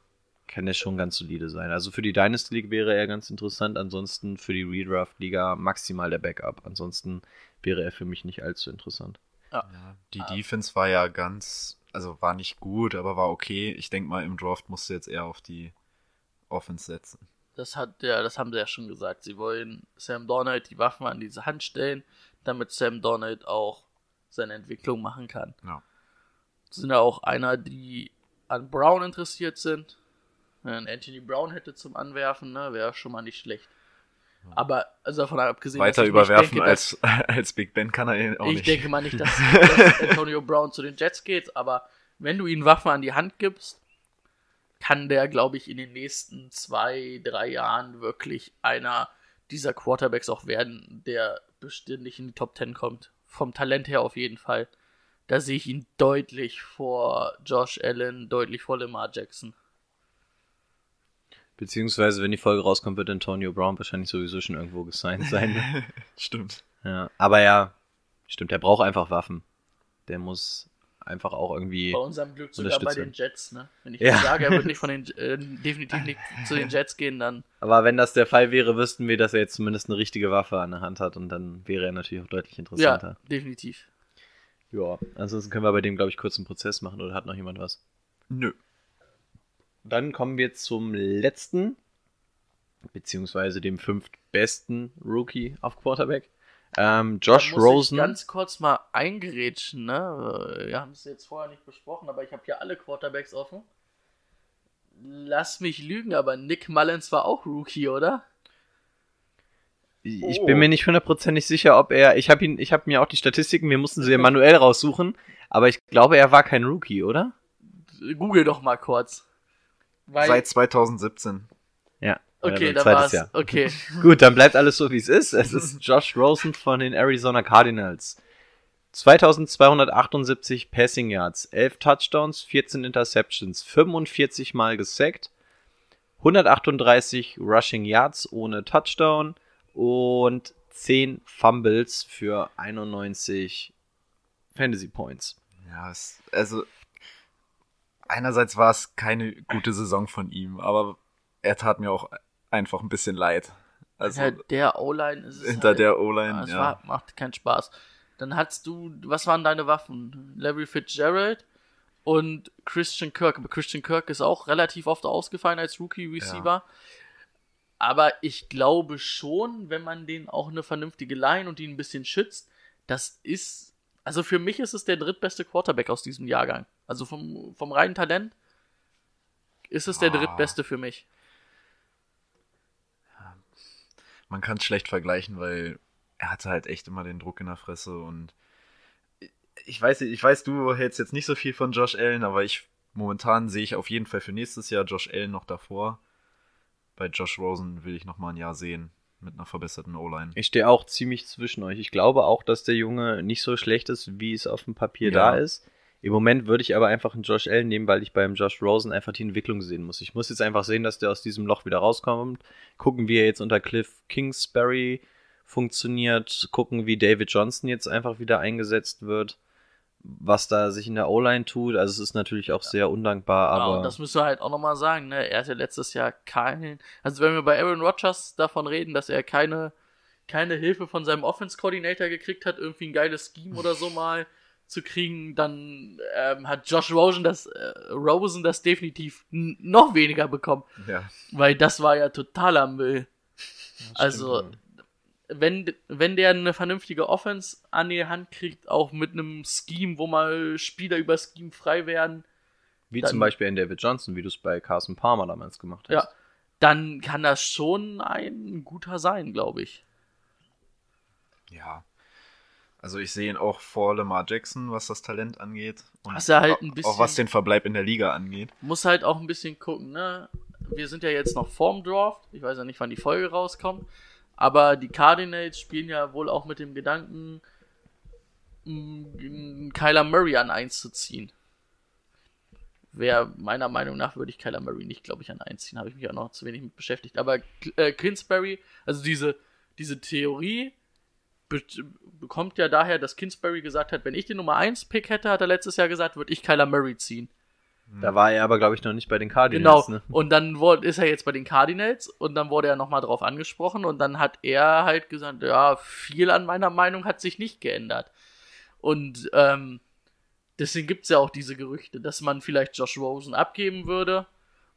kann der schon ganz solide sein. Also für die Dynasty League wäre er ganz interessant, ansonsten für die Redraft-Liga maximal der Backup. Ansonsten wäre er für mich nicht allzu interessant. Ja, die Defense war ja ganz, also war nicht gut, aber war okay. Ich denke mal, im Draft musst du jetzt eher auf die Offense setzen. Das hat ja, das haben sie ja schon gesagt. Sie wollen Sam Donald die Waffen an diese Hand stellen, damit Sam Donald auch seine Entwicklung machen kann. Ja. Sind ja auch einer, die an Brown interessiert sind. Wenn Anthony Brown hätte zum Anwerfen, ne, wäre schon mal nicht schlecht. Aber also davon abgesehen, Weiter ich überwerfen nicht denke, als, *laughs* als Big Ben kann er ihn auch ich nicht. denke mal nicht, dass, *laughs* dass Antonio Brown zu den Jets geht, aber wenn du ihm Waffen an die Hand gibst, kann der, glaube ich, in den nächsten zwei, drei Jahren wirklich einer dieser Quarterbacks auch werden, der beständig in die Top 10 kommt. Vom Talent her auf jeden Fall. Da sehe ich ihn deutlich vor Josh Allen, deutlich vor Lamar Jackson. Beziehungsweise, wenn die Folge rauskommt, wird Antonio Brown wahrscheinlich sowieso schon irgendwo gesigned sein. *laughs* Stimmt. ja, aber ja, stimmt, der braucht einfach Waffen. Der muss einfach auch irgendwie. Bei unserem Glück sogar bei den Jets, ne? Wenn ich Ja. sage, er wird nicht von den *laughs* äh, definitiv nicht zu den Jets gehen, dann Aber wenn das der Fall wäre, wüssten wir, dass er jetzt zumindest eine richtige Waffe an der Hand hat und dann wäre er natürlich auch deutlich interessanter. ja, definitiv. Ja. Ansonsten können wir bei dem, glaube ich, kurz einen Prozess machen oder hat noch jemand was? Nö. Dann kommen wir zum letzten, beziehungsweise dem fünftbesten Rookie auf Quarterback. Ähm, Josh Da muss Rosen. Ich ganz kurz mal eingerätschen, ne? Wir haben es jetzt vorher nicht besprochen, aber ich habe hier alle Quarterbacks offen. Lass mich lügen, aber Nick Mullins war auch Rookie, oder? Ich Oh. bin mir nicht hundertprozentig sicher, ob er. Ich habe ihn, ich habe mir auch die Statistiken, wir mussten sie ja *laughs* manuell raussuchen, aber ich glaube, er war kein Rookie, oder? Google doch mal kurz. Weil, Seit 2017. Ja. okay, Oder da zweites war's. Jahr. Okay. *laughs* Gut, dann bleibt alles so, wie es ist. Es ist *laughs* Josh Rosen von den Arizona Cardinals. 2278 Passing Yards, 11 Touchdowns, 14 Interceptions, 45 Mal gesackt, 138 Rushing Yards ohne Touchdown und 10 Fumbles für 91 Fantasy Points. Ja, es, also einerseits war es keine gute Saison von ihm, aber er tat mir auch einfach ein bisschen leid. Also hinter der O-Line ist es hinter halt, der O-Line, es ja. war, macht keinen Spaß. Dann hattest du, was waren deine Waffen? Larry Fitzgerald und Christian Kirk. Aber Christian Kirk ist auch relativ oft ausgefallen als Rookie-Receiver. Aber ich glaube schon, wenn man den auch eine vernünftige Line und ihn ein bisschen schützt, das ist, also für mich ist es der drittbeste Quarterback aus diesem Jahrgang. Also vom, vom reinen Talent ist es der Ah. drittbeste für mich. man kann es schlecht vergleichen, weil er hatte halt echt immer den Druck in der Fresse und ich weiß, ich weiß, du hältst jetzt nicht so viel von Josh Allen, aber ich momentan sehe ich auf jeden Fall für nächstes Jahr Josh Allen noch davor. Bei Josh Rosen will ich noch mal ein Jahr sehen mit einer verbesserten O-Line. Ich stehe auch ziemlich zwischen euch. Ich glaube auch, dass der Junge nicht so schlecht ist, wie es auf dem Papier Ja. da ist. Im Moment würde ich aber einfach einen Josh Allen nehmen, weil ich beim Josh Rosen einfach die Entwicklung sehen muss. Ich muss jetzt einfach sehen, dass der aus diesem Loch wieder rauskommt. Gucken, wie er jetzt unter Cliff Kingsbury funktioniert. Gucken, wie David Johnson jetzt einfach wieder eingesetzt wird. Was da sich in der O-Line tut. Also es ist natürlich auch sehr undankbar, Ja, aber und das müssen wir halt auch nochmal sagen, ne? Er hatte letztes Jahr keinen. Also wenn wir bei Aaron Rodgers davon reden, dass er keine, keine Hilfe von seinem Offense-Coordinator gekriegt hat, irgendwie ein geiles Scheme oder so *laughs* mal zu kriegen, dann ähm, hat Josh Rosen das, äh, Rosen das definitiv noch weniger bekommen. Ja. Weil das war ja totaler Müll. stimmt, Also, ja. Wenn, wenn der eine vernünftige Offense an die Hand kriegt, auch mit einem Scheme, wo mal Spieler über Scheme frei werden, wie dann- zum Beispiel in David Johnson, wie du es bei Carson Palmer damals gemacht hast. Ja, dann kann das schon ein guter sein, glaube ich. Ja. Also ich sehe ihn auch vor Lamar Jackson, was das Talent angeht. Und Was er halt bisschen- Auch was den Verbleib in der Liga angeht. Muss halt auch ein bisschen gucken, ne? Wir sind ja jetzt noch vorm Draft. Ich weiß ja nicht, wann die Folge rauskommt. Aber die Cardinals spielen ja wohl auch mit dem Gedanken, m, Kyler Murray an 1 zu ziehen. Wäre meiner Meinung nach würde ich Kyler Murray nicht, glaube ich, an 1 ziehen. Habe ich mich auch noch zu wenig mit beschäftigt. Aber äh, Kingsbury, also diese, diese Theorie be bekommt ja daher, dass Kingsbury gesagt hat, wenn ich den Nummer 1 Pick hätte, hat er letztes Jahr gesagt, würde ich Kyler Murray ziehen. Da war er aber, glaube ich, noch nicht bei den Cardinals. Genau. Ne? Und dann ist er jetzt bei den Cardinals und dann wurde er nochmal drauf angesprochen und dann hat er halt gesagt, ja, viel an meiner Meinung hat sich nicht geändert. Und ähm, deswegen gibt es ja auch diese Gerüchte, dass man vielleicht Josh Rosen abgeben würde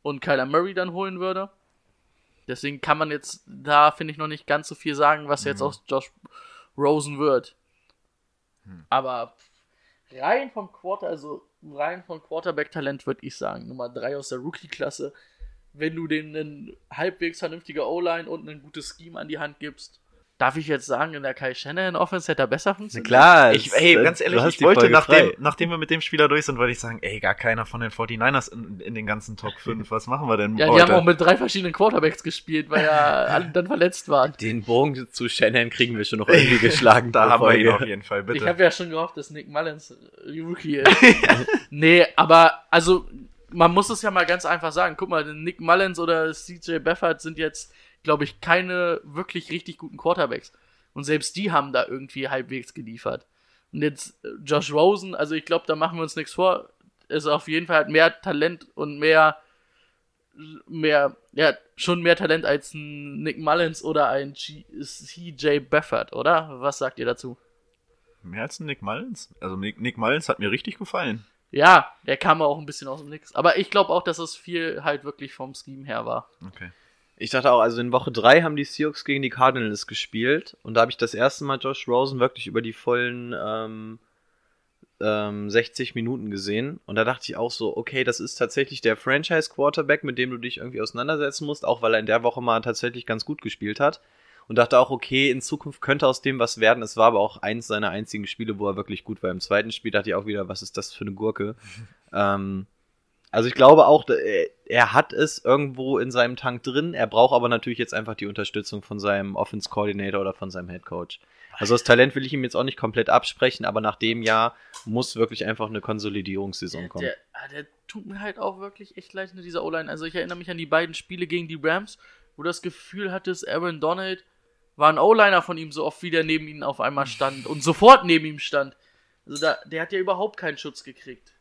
und Kyler Murray dann holen würde. Deswegen kann man jetzt da, finde ich, noch nicht ganz so viel sagen, was jetzt aus Josh Rosen wird. Aber rein vom Quarter, also rein vom Quarterback-Talent würde ich sagen, Nummer 3 aus der Rookie-Klasse. Wenn du denen eine halbwegs vernünftige O-Line und ein gutes Scheme an die Hand gibst, darf ich jetzt sagen, in der Kai Shanahan Offense hätte er besser funktioniert? klar. Ich, ey, ganz ehrlich, ich wollte, nachdem, nachdem wir mit dem Spieler durch sind, wollte ich sagen, ey, gar keiner von den 49ers in, in den ganzen Top *laughs* 5. Was machen wir denn Ja, die haben auch mit drei verschiedenen Quarterbacks gespielt, weil ja *laughs* alle dann verletzt waren. Den Bogen zu Shannon kriegen wir schon noch *laughs* irgendwie geschlagen. da haben wir ihn auf jeden Fall, bitte. Ich habe ja schon gehofft, dass Nick Mullins äh, Rookie ist. nee, aber also man muss es ja mal ganz einfach sagen. Guck mal, Nick Mullins oder CJ Beathard sind jetzt, glaube ich, keine wirklich richtig guten Quarterbacks. Und selbst die haben da irgendwie halbwegs geliefert. Und jetzt äh, Josh Rosen, also ich glaube, da machen wir uns nichts vor, ist auf jeden Fall mehr Talent und mehr mehr, ja, schon mehr Talent als ein Nick Mullins oder ein CJ Beathard, oder? Was sagt ihr dazu? Mehr als ein Nick Mullins? Also Nick, Nick Mullins hat mir richtig gefallen. Ja, der kam auch ein bisschen aus dem Nix. Aber ich glaube auch, dass es viel halt wirklich vom Scheme her war. Okay. Ich dachte auch, also in Woche 3 haben die Seahawks gegen die Cardinals gespielt und da habe ich das erste Mal Josh Rosen wirklich über die vollen ähm, ähm, 60 Minuten gesehen und da dachte ich auch so, okay, das ist tatsächlich der Franchise-Quarterback, mit dem du dich irgendwie auseinandersetzen musst, auch weil er in der Woche mal tatsächlich ganz gut gespielt hat und dachte auch, okay, in Zukunft könnte aus dem was werden. Es war aber auch eins seiner einzigen Spiele, wo er wirklich gut war. Im zweiten Spiel dachte ich auch wieder, was ist das für eine Gurke? *laughs* ähm, also ich glaube auch, er- er hat es irgendwo in seinem Tank drin. Er braucht aber natürlich jetzt einfach die Unterstützung von seinem Offense Coordinator oder von seinem Head Coach. Also das Talent will ich ihm jetzt auch nicht komplett absprechen, aber nach dem Jahr muss wirklich einfach eine Konsolidierungssaison Der, kommen. der, ah, der tut mir halt auch wirklich echt leid mit dieser O-Line. Also ich erinnere mich an die beiden Spiele gegen die Rams, wo das Gefühl hattest, Aaron Donald war ein O-Liner von ihm, so oft wie der neben ihm auf einmal stand und sofort neben ihm stand. Also da, der hat ja überhaupt keinen Schutz gekriegt.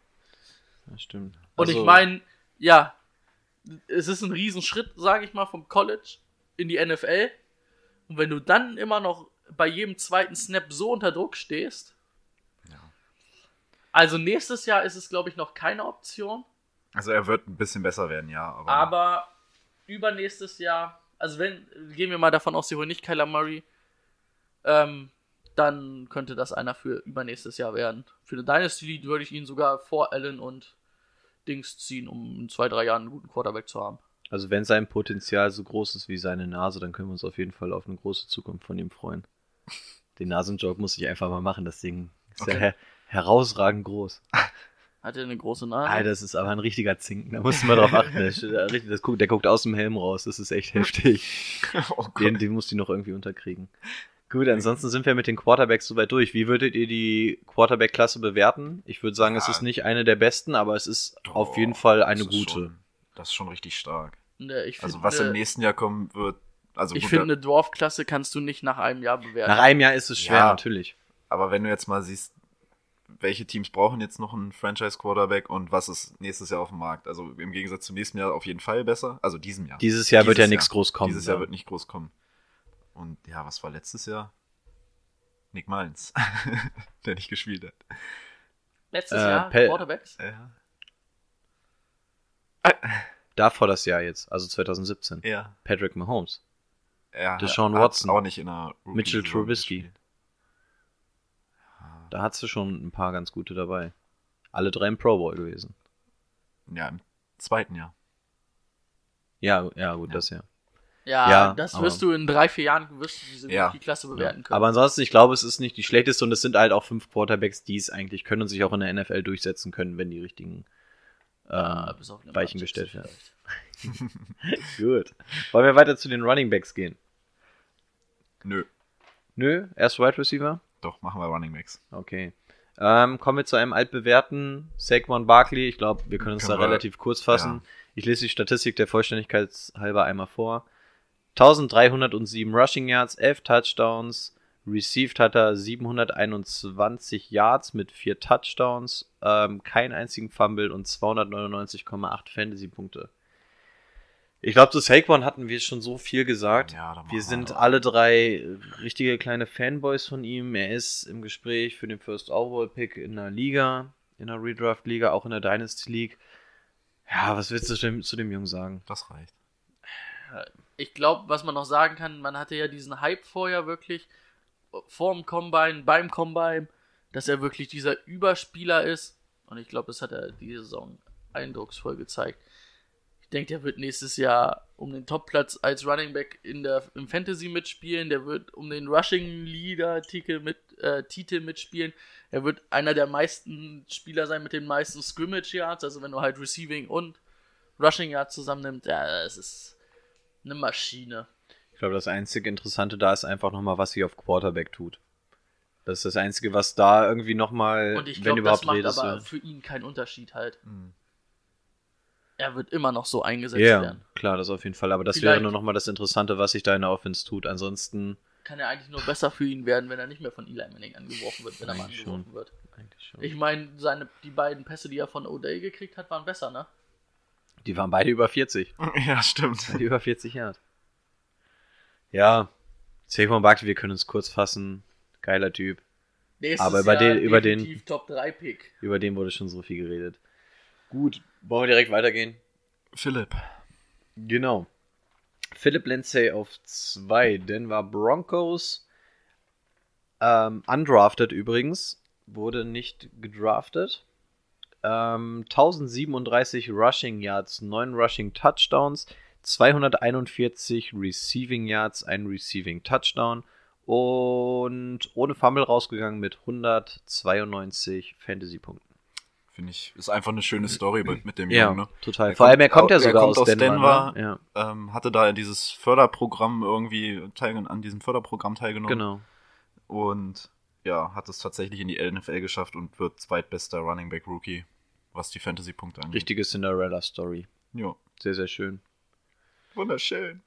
Das stimmt. Und Also, ich meine, ja, es ist ein Riesenschritt, sage ich mal, vom College in die NFL. Und wenn du dann immer noch bei jedem zweiten Snap so unter Druck stehst. Also nächstes Jahr ist es, glaube ich, noch keine Option. Also er wird ein bisschen besser werden, ja. Aber, Aber übernächstes Jahr, also wenn, gehen wir mal davon aus, sie holen nicht Kyler Murray, ähm, dann könnte das einer für übernächstes Jahr werden. Für eine Dynasty League würde ich ihn sogar vor Allen und Dings ziehen, um in zwei, drei Jahren einen guten Quarterback zu haben. Also wenn sein Potenzial so groß ist wie seine Nase, dann können wir uns auf jeden Fall auf eine große Zukunft von ihm freuen. *laughs* Den Nasenjoke muss ich einfach mal machen, das Ding ist ja Okay. her herausragend groß. Hat er eine große Nase? Alter, das ist aber ein richtiger Zinken, da musst du mal drauf achten. Der, richtig- das guckt, der guckt aus dem Helm raus, das ist echt heftig. *laughs* oh. Den, den musst du noch irgendwie unterkriegen. Gut, ansonsten sind wir mit den Quarterbacks soweit durch. Wie würdet ihr die Quarterback-Klasse bewerten? Ich würde sagen, es Ja. ist nicht eine der besten, aber es ist Doch, auf jeden Fall eine gute. Schon, das ist schon richtig stark. Ne, ich Also find, was ne, im nächsten Jahr kommen wird. Also Ich finde, eine Dwarf-Klasse kannst du nicht nach einem Jahr bewerten. Nach einem Jahr ist es schwer, Ja. natürlich. aber wenn du jetzt mal siehst, welche Teams brauchen jetzt noch einen Franchise-Quarterback und was ist nächstes Jahr auf dem Markt? Also im Gegensatz zum nächsten Jahr auf jeden Fall besser. Also diesem Jahr. Dieses Jahr wird ja Dieses nichts groß kommen. Dieses Jahr ja. wird nicht groß kommen. Und ja, was war letztes Jahr? Nick Mullins, *laughs* der nicht gespielt hat. Letztes Äh, Jahr Pel- Quarterbacks? Ja. Davor das Jahr jetzt, also 2017. Ja. Patrick Mahomes. ja Deshaun Watson. Auch nicht in der Rookie Mitchell Trubisky. Da hast du schon ein paar ganz gute dabei. Alle drei im Pro Bowl gewesen. Ja, im zweiten Jahr. Ja, ja, gut, Ja. das ja. Ja, Ja, das wirst du in drei, vier Jahren wirst du diese Ja. Rookie-Klasse bewerten können. Aber ansonsten, ich glaube, es ist nicht die schlechteste und es sind halt auch fünf Quarterbacks, die es eigentlich können und sich auch in der NFL durchsetzen können, wenn die richtigen eine Weichen gestellt werden. *laughs* Gut. Wollen wir weiter zu den Running Backs gehen? Nö. Nö, erst Wide Receiver? Doch, machen wir Running Backs. Okay. Ähm, kommen wir zu einem altbewährten Saquon Barkley. Ich glaube, wir können uns Können da wir- relativ kurz fassen. Ich lese die Statistik der Vollständigkeit halber einmal vor. 1307 Rushing Yards, 11 Touchdowns. Received hat er 721 Yards mit 4 Touchdowns, ähm, keinen einzigen Fumble und 299,8 Fantasy-Punkte. Ich glaube, zu Saquon hatten wir schon so viel gesagt. Ja, Wir sind doch. alle drei richtige kleine Fanboys von ihm. Er ist im Gespräch für den First Overall Pick in der Liga, in der Redraft Liga, auch in der Dynasty League. Ja, was willst du zu dem, zu dem Jungen sagen? Das reicht. Ich glaube, was man noch sagen kann, man hatte ja diesen Hype vorher wirklich, vorm Combine, beim Combine, dass er wirklich dieser Überspieler ist. Und ich glaube, das hat er diese Saison eindrucksvoll gezeigt. Ich denke, der wird nächstes Jahr um den Topplatz als Running Back in der, im Fantasy mitspielen. Der wird um den Rushing Leader Titel, mit, äh, Titel mitspielen. Er wird einer der meisten Spieler sein mit den meisten Scrimmage Yards. Also wenn du halt Receiving und Rushing Yards zusammennimmst, ja, es ist eine Maschine. Ich glaube, das einzige Interessante da ist einfach nochmal, was sie auf Quarterback tut. Das ist das Einzige, was da irgendwie nochmal, Und ich wenn glaube, das macht redest. aber ja. für ihn keinen Unterschied halt. Mhm. Er wird immer noch so eingesetzt Ja, werden. klar, das auf jeden Fall. Aber das Vielleicht- wäre nur nochmal das Interessante, was sich da in der Offense tut. Ansonsten Kann er eigentlich nur besser für ihn werden, wenn er nicht mehr von Eli Manning angeworfen wird, wenn er mal angeworfen schon. wird. eigentlich schon. Ich meine, seine die beiden Pässe, die er von O'Day gekriegt hat, waren besser, ne? Die waren beide über 40. *laughs* Ja, stimmt. Beide über 40 Yard. Ja, Saquon Barkley, wir können uns kurz fassen. Geiler Typ. Nächstes Aber über Jahr den- über den- Top 3 Pick. Über den wurde schon so viel geredet. Gut, wollen wir direkt weitergehen? Philipp. Genau. Philip Lindsay auf 2, Denver Broncos. Ähm, undrafted übrigens, wurde nicht gedraftet. Ähm, 1037 Rushing Yards, 9 Rushing Touchdowns, 241 Receiving Yards, ein Receiving Touchdown und ohne Fumble rausgegangen mit 192 Fantasy-Punkten. Finde ich, ist einfach eine schöne Story mit, mit dem Ja, Jungen, ne? total. Er Vor allem, er kommt ja sogar kommt aus aus Denver. Denver. Ne? Ja, Ähm, hatte da dieses Förderprogramm irgendwie an diesem Förderprogramm teilgenommen. genau. und ja, hat es tatsächlich in die NFL geschafft und wird zweitbester Running Back Rookie, was die Fantasy-Punkte angeht. Richtige Cinderella-Story. Ja. Sehr, sehr schön. Wunderschön.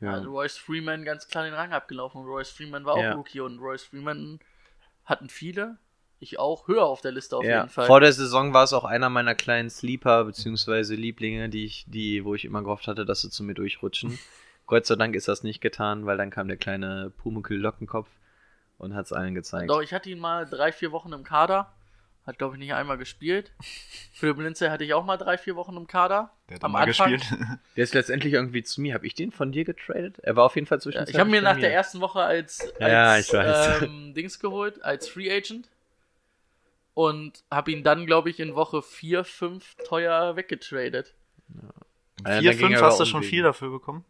Ja. Also Royce Freeman ganz klar den Rang abgelaufen. Royce Freeman war auch Ja. Rookie und Royce Freeman hatten viele. Ich auch höher auf der Liste auf ja. jeden Fall. Vor der Saison war es auch einer meiner kleinen Sleeper bzw. Lieblinge, die ich, die, wo ich immer gehofft hatte, dass sie zu mir durchrutschen. *laughs* Gott sei Dank ist das nicht getan, weil dann kam der kleine Pumukel Lockenkopf und hat es allen gezeigt. Doch, ich hatte ihn mal drei, vier Wochen im Kader. Hat, glaube ich, nicht einmal gespielt. *laughs* Philipp Lindsay hatte ich auch mal drei, vier Wochen im Kader. Der hat Am mal Anfang. gespielt. *laughs* Der ist letztendlich irgendwie zu mir. Habe ich den von dir getradet? Er war auf jeden Fall zwischen. Ja, ich habe mir nach der ersten Woche als, als Ja, ich weiß. Ähm, Dings geholt, als Free Agent. Und habe ihn dann, glaube ich, in Woche 4, 5 teuer weggetradet. Ja, In dann 4, ging 5 er hast du schon viel dafür bekommen?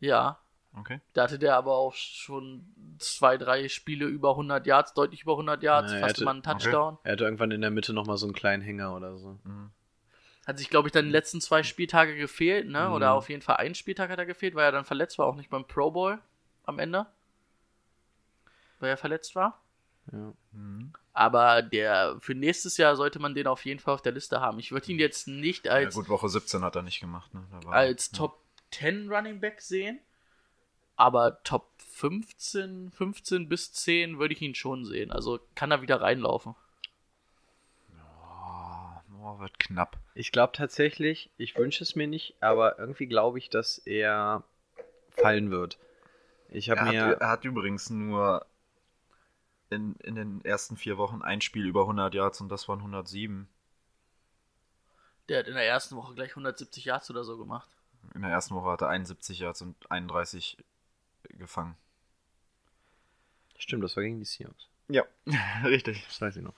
Ja, Okay. da hatte der aber auch schon zwei, drei Spiele über 100 Yards, deutlich über 100 Yards, Ja, fast hatte- immer einen Touchdown. Er hatte irgendwann in der Mitte nochmal so einen kleinen Hänger oder so. Mhm. Hat sich, glaube ich, dann die letzten zwei Spieltage gefehlt, ne? Mhm. Oder auf jeden Fall ein Spieltag hat er gefehlt, weil er dann verletzt war, auch nicht beim Pro Bowl am Ende. Weil er verletzt war. Ja. Mhm. Aber der für nächstes Jahr sollte man den auf jeden Fall auf der Liste haben. Ich würde ihn jetzt nicht Ja, als, gut, Woche 17 hat er nicht gemacht. Ne? Da war- als Top 10 Running Back sehen. Aber Top 15, 15 bis 10 würde ich ihn schon sehen. Also kann er wieder reinlaufen. Oh, oh, wird knapp. Ich glaube tatsächlich, ich wünsche es mir nicht, aber irgendwie glaube ich, dass er fallen wird. Ich habe Er hat, mir. er hat übrigens nur in, in den ersten vier Wochen ein Spiel über 100 Yards und das waren 107. Der hat in der ersten Woche gleich 170 Yards oder so gemacht. In der ersten Woche hat er 71 Yards und 31 gefangen. Stimmt, das war gegen die Seahawks. Ja, *laughs* richtig. Das weiß ich noch.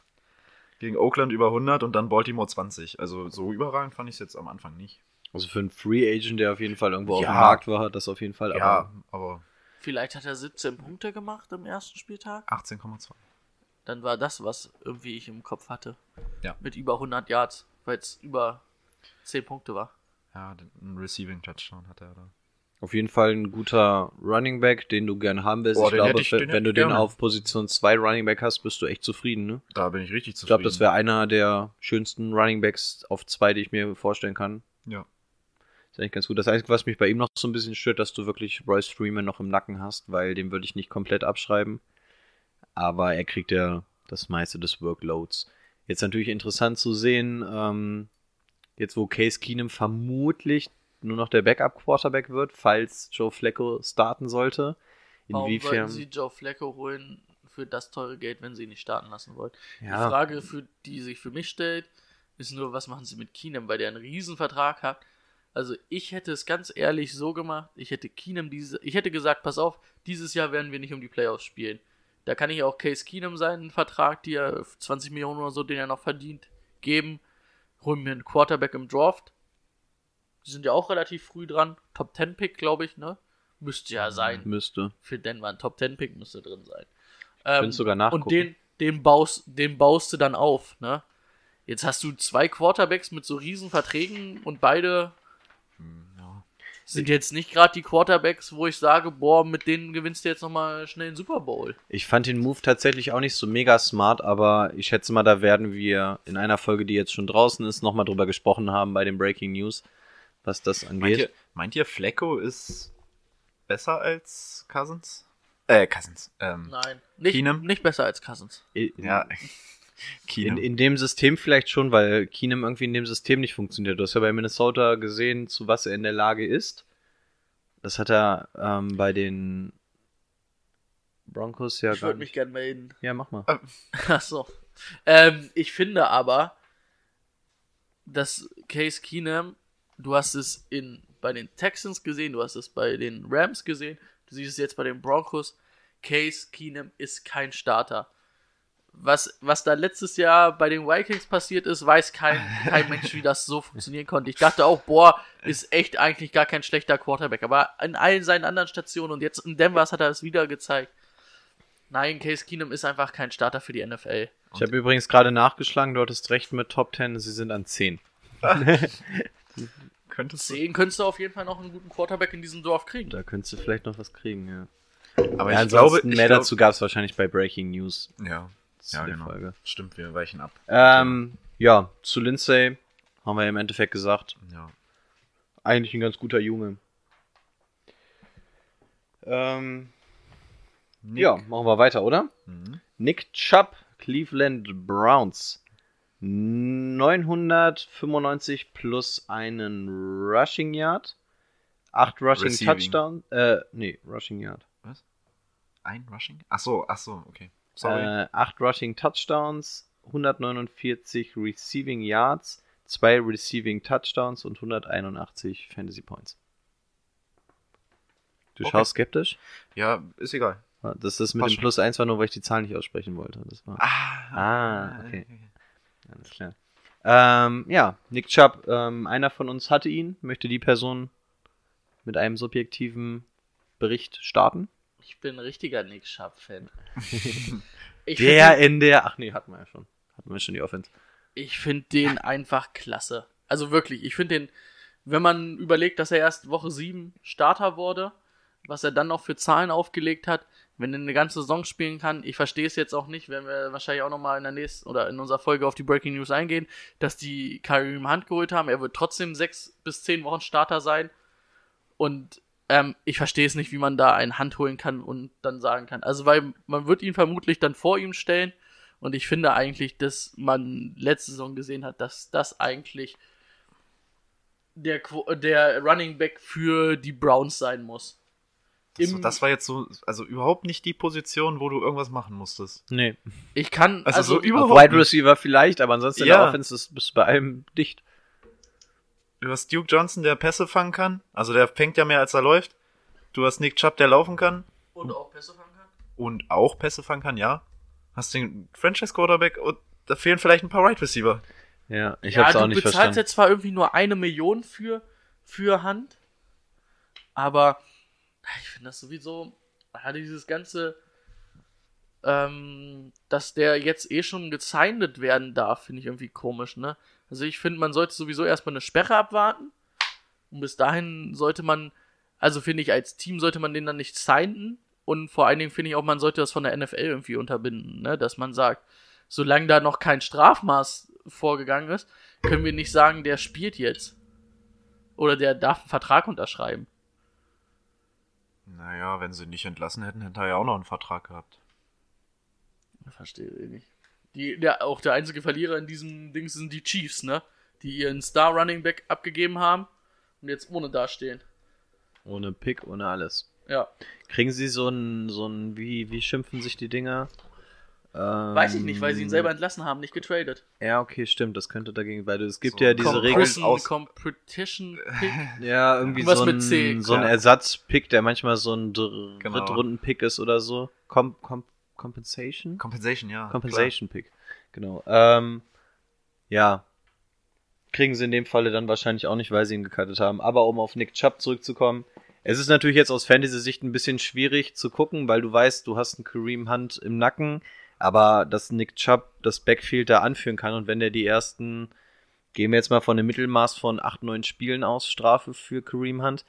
Gegen Oakland über 100 und dann Baltimore 20. Also so überragend fand ich es jetzt am Anfang nicht. Also für einen Free Agent, der auf jeden Fall irgendwo auf Ja. dem Markt war, hat das auf jeden Fall. ja, aber Vielleicht hat er 17 Punkte gemacht am ersten Spieltag. 18,2. Dann war das, was irgendwie ich im Kopf hatte. Ja. Mit über 100 Yards, weil es über 10 Punkte war. Ja, ein Receiving Touchdown hat er da. Auf jeden Fall ein guter Running Back, den du gerne haben willst. Boah, ich glaube, ich- wenn, du ich den auf Position 2 Running Back hast, bist du echt zufrieden, ne? Da bin ich richtig Ich zufrieden. glaube, das wäre einer der schönsten Running Backs auf zwei, die ich mir vorstellen kann. Ja. Ist eigentlich ganz gut. Das Einzige, was mich bei ihm noch so ein bisschen stört, dass du wirklich Royce Freeman noch im Nacken hast, weil den würde ich nicht komplett abschreiben. Aber er kriegt ja das meiste des Workloads. Jetzt natürlich interessant zu sehen, ähm, jetzt wo Case Keenum vermutlich nur noch der Backup-Quarterback wird, falls Joe Flacco starten sollte. Warum Inwiefern. sie Joe Flacco holen für das teure Geld, wenn sie ihn nicht starten lassen wollen? Die Ja, Frage, für, die sich für mich stellt, ist nur, was machen sie mit Keenum, weil der einen Riesenvertrag hat. Also ich hätte es ganz ehrlich so gemacht, ich hätte Keenum diese, ich hätte gesagt, pass auf, dieses Jahr werden wir nicht um die Playoffs spielen. Da kann ich auch Case Keenum seinen Vertrag, die er 20 Millionen oder so, den er noch verdient, geben. Holen mir einen Quarterback im Draft. Die sind ja auch relativ früh dran. Top 10 Pick, glaube ich, ne? Müsste ja sein müsste. für Denver ein Top 10 Pick müsste drin sein. Ähm, Könntest sogar nachgucken. Und den, den, baust, den baust du dann auf, ne? Jetzt hast du zwei Quarterbacks mit so riesen Verträgen und beide Ja. sind jetzt nicht gerade die Quarterbacks, wo ich sage, boah, mit denen gewinnst du jetzt nochmal schnell den Super Bowl. Ich fand den Move tatsächlich auch nicht so mega smart, aber ich schätze mal, da werden wir in einer Folge, die jetzt schon draußen ist, nochmal drüber gesprochen haben bei den Breaking News, was das Meint angeht. ihr, meint ihr, Flecko ist besser als Cousins? Äh, Cousins. Ähm, Nein, nicht, Keenum? nicht besser als Cousins. In, ja. *laughs* in, Keenum. in dem System vielleicht schon, weil Keenum irgendwie in dem System nicht funktioniert. Du hast ja bei Minnesota gesehen, zu was er in der Lage ist. Das hat er ähm, bei den Broncos ja ich würde mich nicht. gern melden. Ja, mach mal. *laughs* Achso. Ähm, ich finde aber, dass Case Keenum, du hast es in, bei den Texans gesehen, du hast es bei den Rams gesehen, du siehst es jetzt bei den Broncos. Case Keenum ist kein Starter. Was, was da letztes Jahr bei den Vikings passiert ist, weiß kein, kein *laughs* Mensch, wie das so funktionieren konnte. Ich dachte auch, boah, ist echt eigentlich gar kein schlechter Quarterback. Aber in allen seinen anderen Stationen und jetzt in Denver hat er es wieder gezeigt. Nein, Case Keenum ist einfach kein Starter für die NFL. Ich habe übrigens gerade nachgeschlagen, du hattest recht mit Top 10, sie sind an 10. *laughs* Könntest du. 10 könntest du auf jeden Fall noch einen guten Quarterback in diesem Dorf kriegen. Da könntest du vielleicht noch was kriegen, ja. Aber ja, ich glaube, ansonsten ich mehr glaub, dazu gab es wahrscheinlich bei Breaking News. Ja, ja der genau. Folge. Stimmt, wir weichen ab. Ähm, ja, zu Lindsay haben wir im Endeffekt gesagt, Ja. eigentlich ein ganz guter Junge. Ähm, ja, machen wir weiter, oder? Mhm. Nick Chubb, Cleveland Browns. 995 plus einen Rushing Yard. 8 Rushing Receiving. Touchdown. Äh, nee, Rushing Yard. Ein Rushing? Ach so, ach so, okay. Sorry. Äh, 8 Rushing Touchdowns, 149 Receiving Yards, 2 Receiving Touchdowns und 181 Fantasy Points. Du Okay. schaust skeptisch? ja, ist egal. Das ist mit Passt dem. Plus 1 war nur, weil ich die Zahl nicht aussprechen wollte. Das war. Ah, okay. Alles klar. Ähm, ja, Nick Chubb, ähm, einer von uns hatte ihn. Möchte die Person mit einem subjektiven Bericht starten? Ich bin ein richtiger Nick. *laughs* Ich Der find in der. Ach nee, hatten wir ja schon. Hatten wir schon die Offense. Ich finde den einfach klasse. Also wirklich, ich finde den, wenn man überlegt, dass er erst Woche 7 Starter wurde, was er dann noch für Zahlen aufgelegt hat, wenn er eine ganze Saison spielen kann, ich verstehe es jetzt auch nicht, wenn wir wahrscheinlich auch nochmal in der nächsten oder in unserer Folge auf die Breaking News eingehen, dass die Karim Hunt geholt haben. Er wird trotzdem sechs bis zehn Wochen Starter sein. Und ähm, ich verstehe es nicht, wie man da einen Hand holen kann und dann sagen kann. Also, weil man wird ihn vermutlich dann vor ihm stellen. Und ich finde eigentlich, dass man letzte Saison gesehen hat, dass das eigentlich der, der Running Back für die Browns sein muss. Das, Im- das war jetzt so, also überhaupt nicht die Position, wo du irgendwas machen musstest. Nee. Ich kann, Also also, so Überhaupt Wide Receiver vielleicht, aber ansonsten in Ja. der Offense ist, bist du bei allem dicht. Du hast Duke Johnson, der Pässe fangen kann. Also der fängt ja mehr, als er läuft. Du hast Nick Chubb, der laufen kann. und auch Pässe fangen kann. Und auch Pässe fangen kann, ja. Hast den Franchise Quarterback und da fehlen vielleicht ein paar Wide Receiver. Ja, ich ja, hab's du auch nicht bezahlst verstanden. jetzt zwar irgendwie nur eine Million für, für Hand, aber ich finde das sowieso, ja, dieses ganze, ähm, dass der jetzt eh schon gezeindet werden darf, finde ich irgendwie komisch, ne? Also ich finde, man sollte sowieso erstmal eine Sperre abwarten und bis dahin sollte man, also finde ich, als Team sollte man den dann nicht signen und vor allen Dingen finde ich auch, man sollte das von der NFL irgendwie unterbinden, ne? Dass man sagt, solange da noch kein Strafmaß vorgegangen ist, können wir nicht sagen, der spielt jetzt. Oder der darf einen Vertrag unterschreiben. Naja, wenn sie ihn nicht entlassen hätten, hätte er ja auch noch einen Vertrag gehabt. Verstehe ich nicht. Die, der, auch der einzige Verlierer in diesem Ding sind die Chiefs, ne? Die ihren Star Running Back abgegeben haben und jetzt ohne dastehen. Ohne Pick, ohne alles. Ja. Kriegen sie so ein, so ein, wie, wie schimpfen sich die Dinger? Ähm, Weiß ich nicht, weil sie ihn selber entlassen haben, nicht getradet. Ja, okay, stimmt, das könnte dagegen, weil es gibt So ja diese Regel. Compression, aus- Competition *laughs* Pick. Ja, irgendwie Irgendwas so mit ein, C, so ein. Ersatzpick, der manchmal so ein Dr Genau. Drittrunden-Pick ist oder so. Com Com Compensation? Compensation, ja. Compensation Pick. Genau. Ähm, ja. Kriegen sie in dem Falle dann wahrscheinlich auch nicht, weil sie ihn gecuttet haben. Aber um auf Nick Chubb zurückzukommen, es ist natürlich jetzt aus Fantasy-Sicht ein bisschen schwierig zu gucken, weil du weißt, du hast einen Kareem Hunt im Nacken, aber dass Nick Chubb das Backfield da anführen kann und wenn der die ersten, gehen wir jetzt mal von einem Mittelmaß von 8, 9 Spielen aus, Strafe für Kareem Hunt,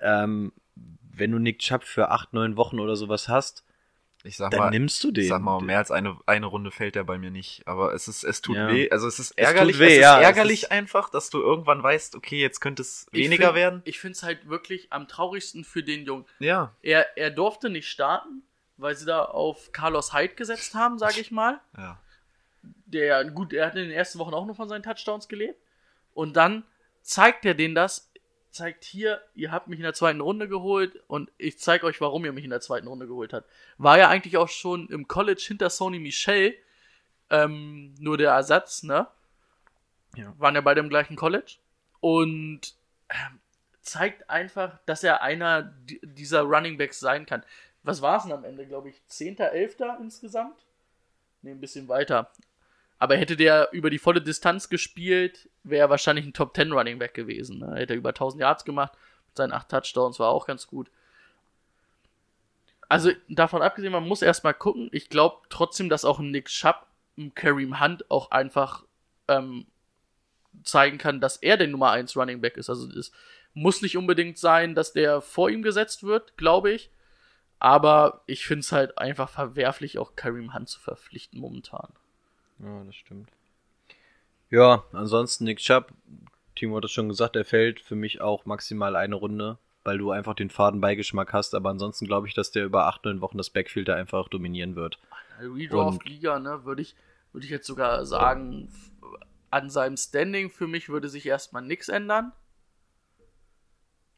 ähm, wenn du Nick Chubb für 8, 9 Wochen oder sowas hast, Ich sag dann mal, nimmst du den. ich sag mal, mehr als eine, eine Runde fällt der bei mir nicht. Aber es ist, es tut Ja. weh. Also es ist Es tut ärgerlich. weh, es ist ja, es ärgerlich ist- einfach, dass du irgendwann weißt, okay, jetzt könnte es Ich weniger find- werden. Ich finde es halt wirklich am traurigsten für den Jungen. Ja. Er, er durfte nicht starten, weil sie da auf Carlos Hyde gesetzt haben, sage ich mal. Ja. der, gut, er hat in den ersten Wochen auch nur von seinen Touchdowns gelebt. Und dann zeigt er denen das, zeigt hier, ihr habt mich in der zweiten Runde geholt und ich zeige euch, warum ihr mich in der zweiten Runde geholt habt. War ja eigentlich auch schon im College hinter Sony Michel, ähm, nur der Ersatz, ne? Ja. Waren ja beide im gleichen College. Und ähm, zeigt einfach, dass er einer di- dieser Running Backs sein kann. Was war es denn am Ende, glaube ich? 10., 11. insgesamt? Ne, ein bisschen weiter. Aber hätte der über die volle Distanz gespielt, wäre er wahrscheinlich ein Top 10 Running Back gewesen. Ne? Hätte er über 1000 Yards gemacht, mit seinen 8 Touchdowns war auch ganz gut. Also davon abgesehen, man muss erstmal gucken. Ich glaube trotzdem, dass auch ein Nick Chubb, ein Kareem Hunt auch einfach ähm, zeigen kann, dass er der Nummer 1 Running Back ist. Also es muss nicht unbedingt sein, dass der vor ihm gesetzt wird, glaube ich. Aber ich finde es halt einfach verwerflich, auch Kareem Hunt zu verpflichten momentan. Ja, das stimmt. Ja, ansonsten Nick Chubb, Timo hat es schon gesagt, er fällt für mich auch maximal eine Runde, weil du einfach den Fadenbeigeschmack hast, aber ansonsten glaube ich, dass der über acht, neun Wochen das Backfield da einfach dominieren wird. Redraft-Liga, ne, würde ich, würde ich jetzt sogar sagen, an seinem Standing für mich würde sich erstmal nichts ändern.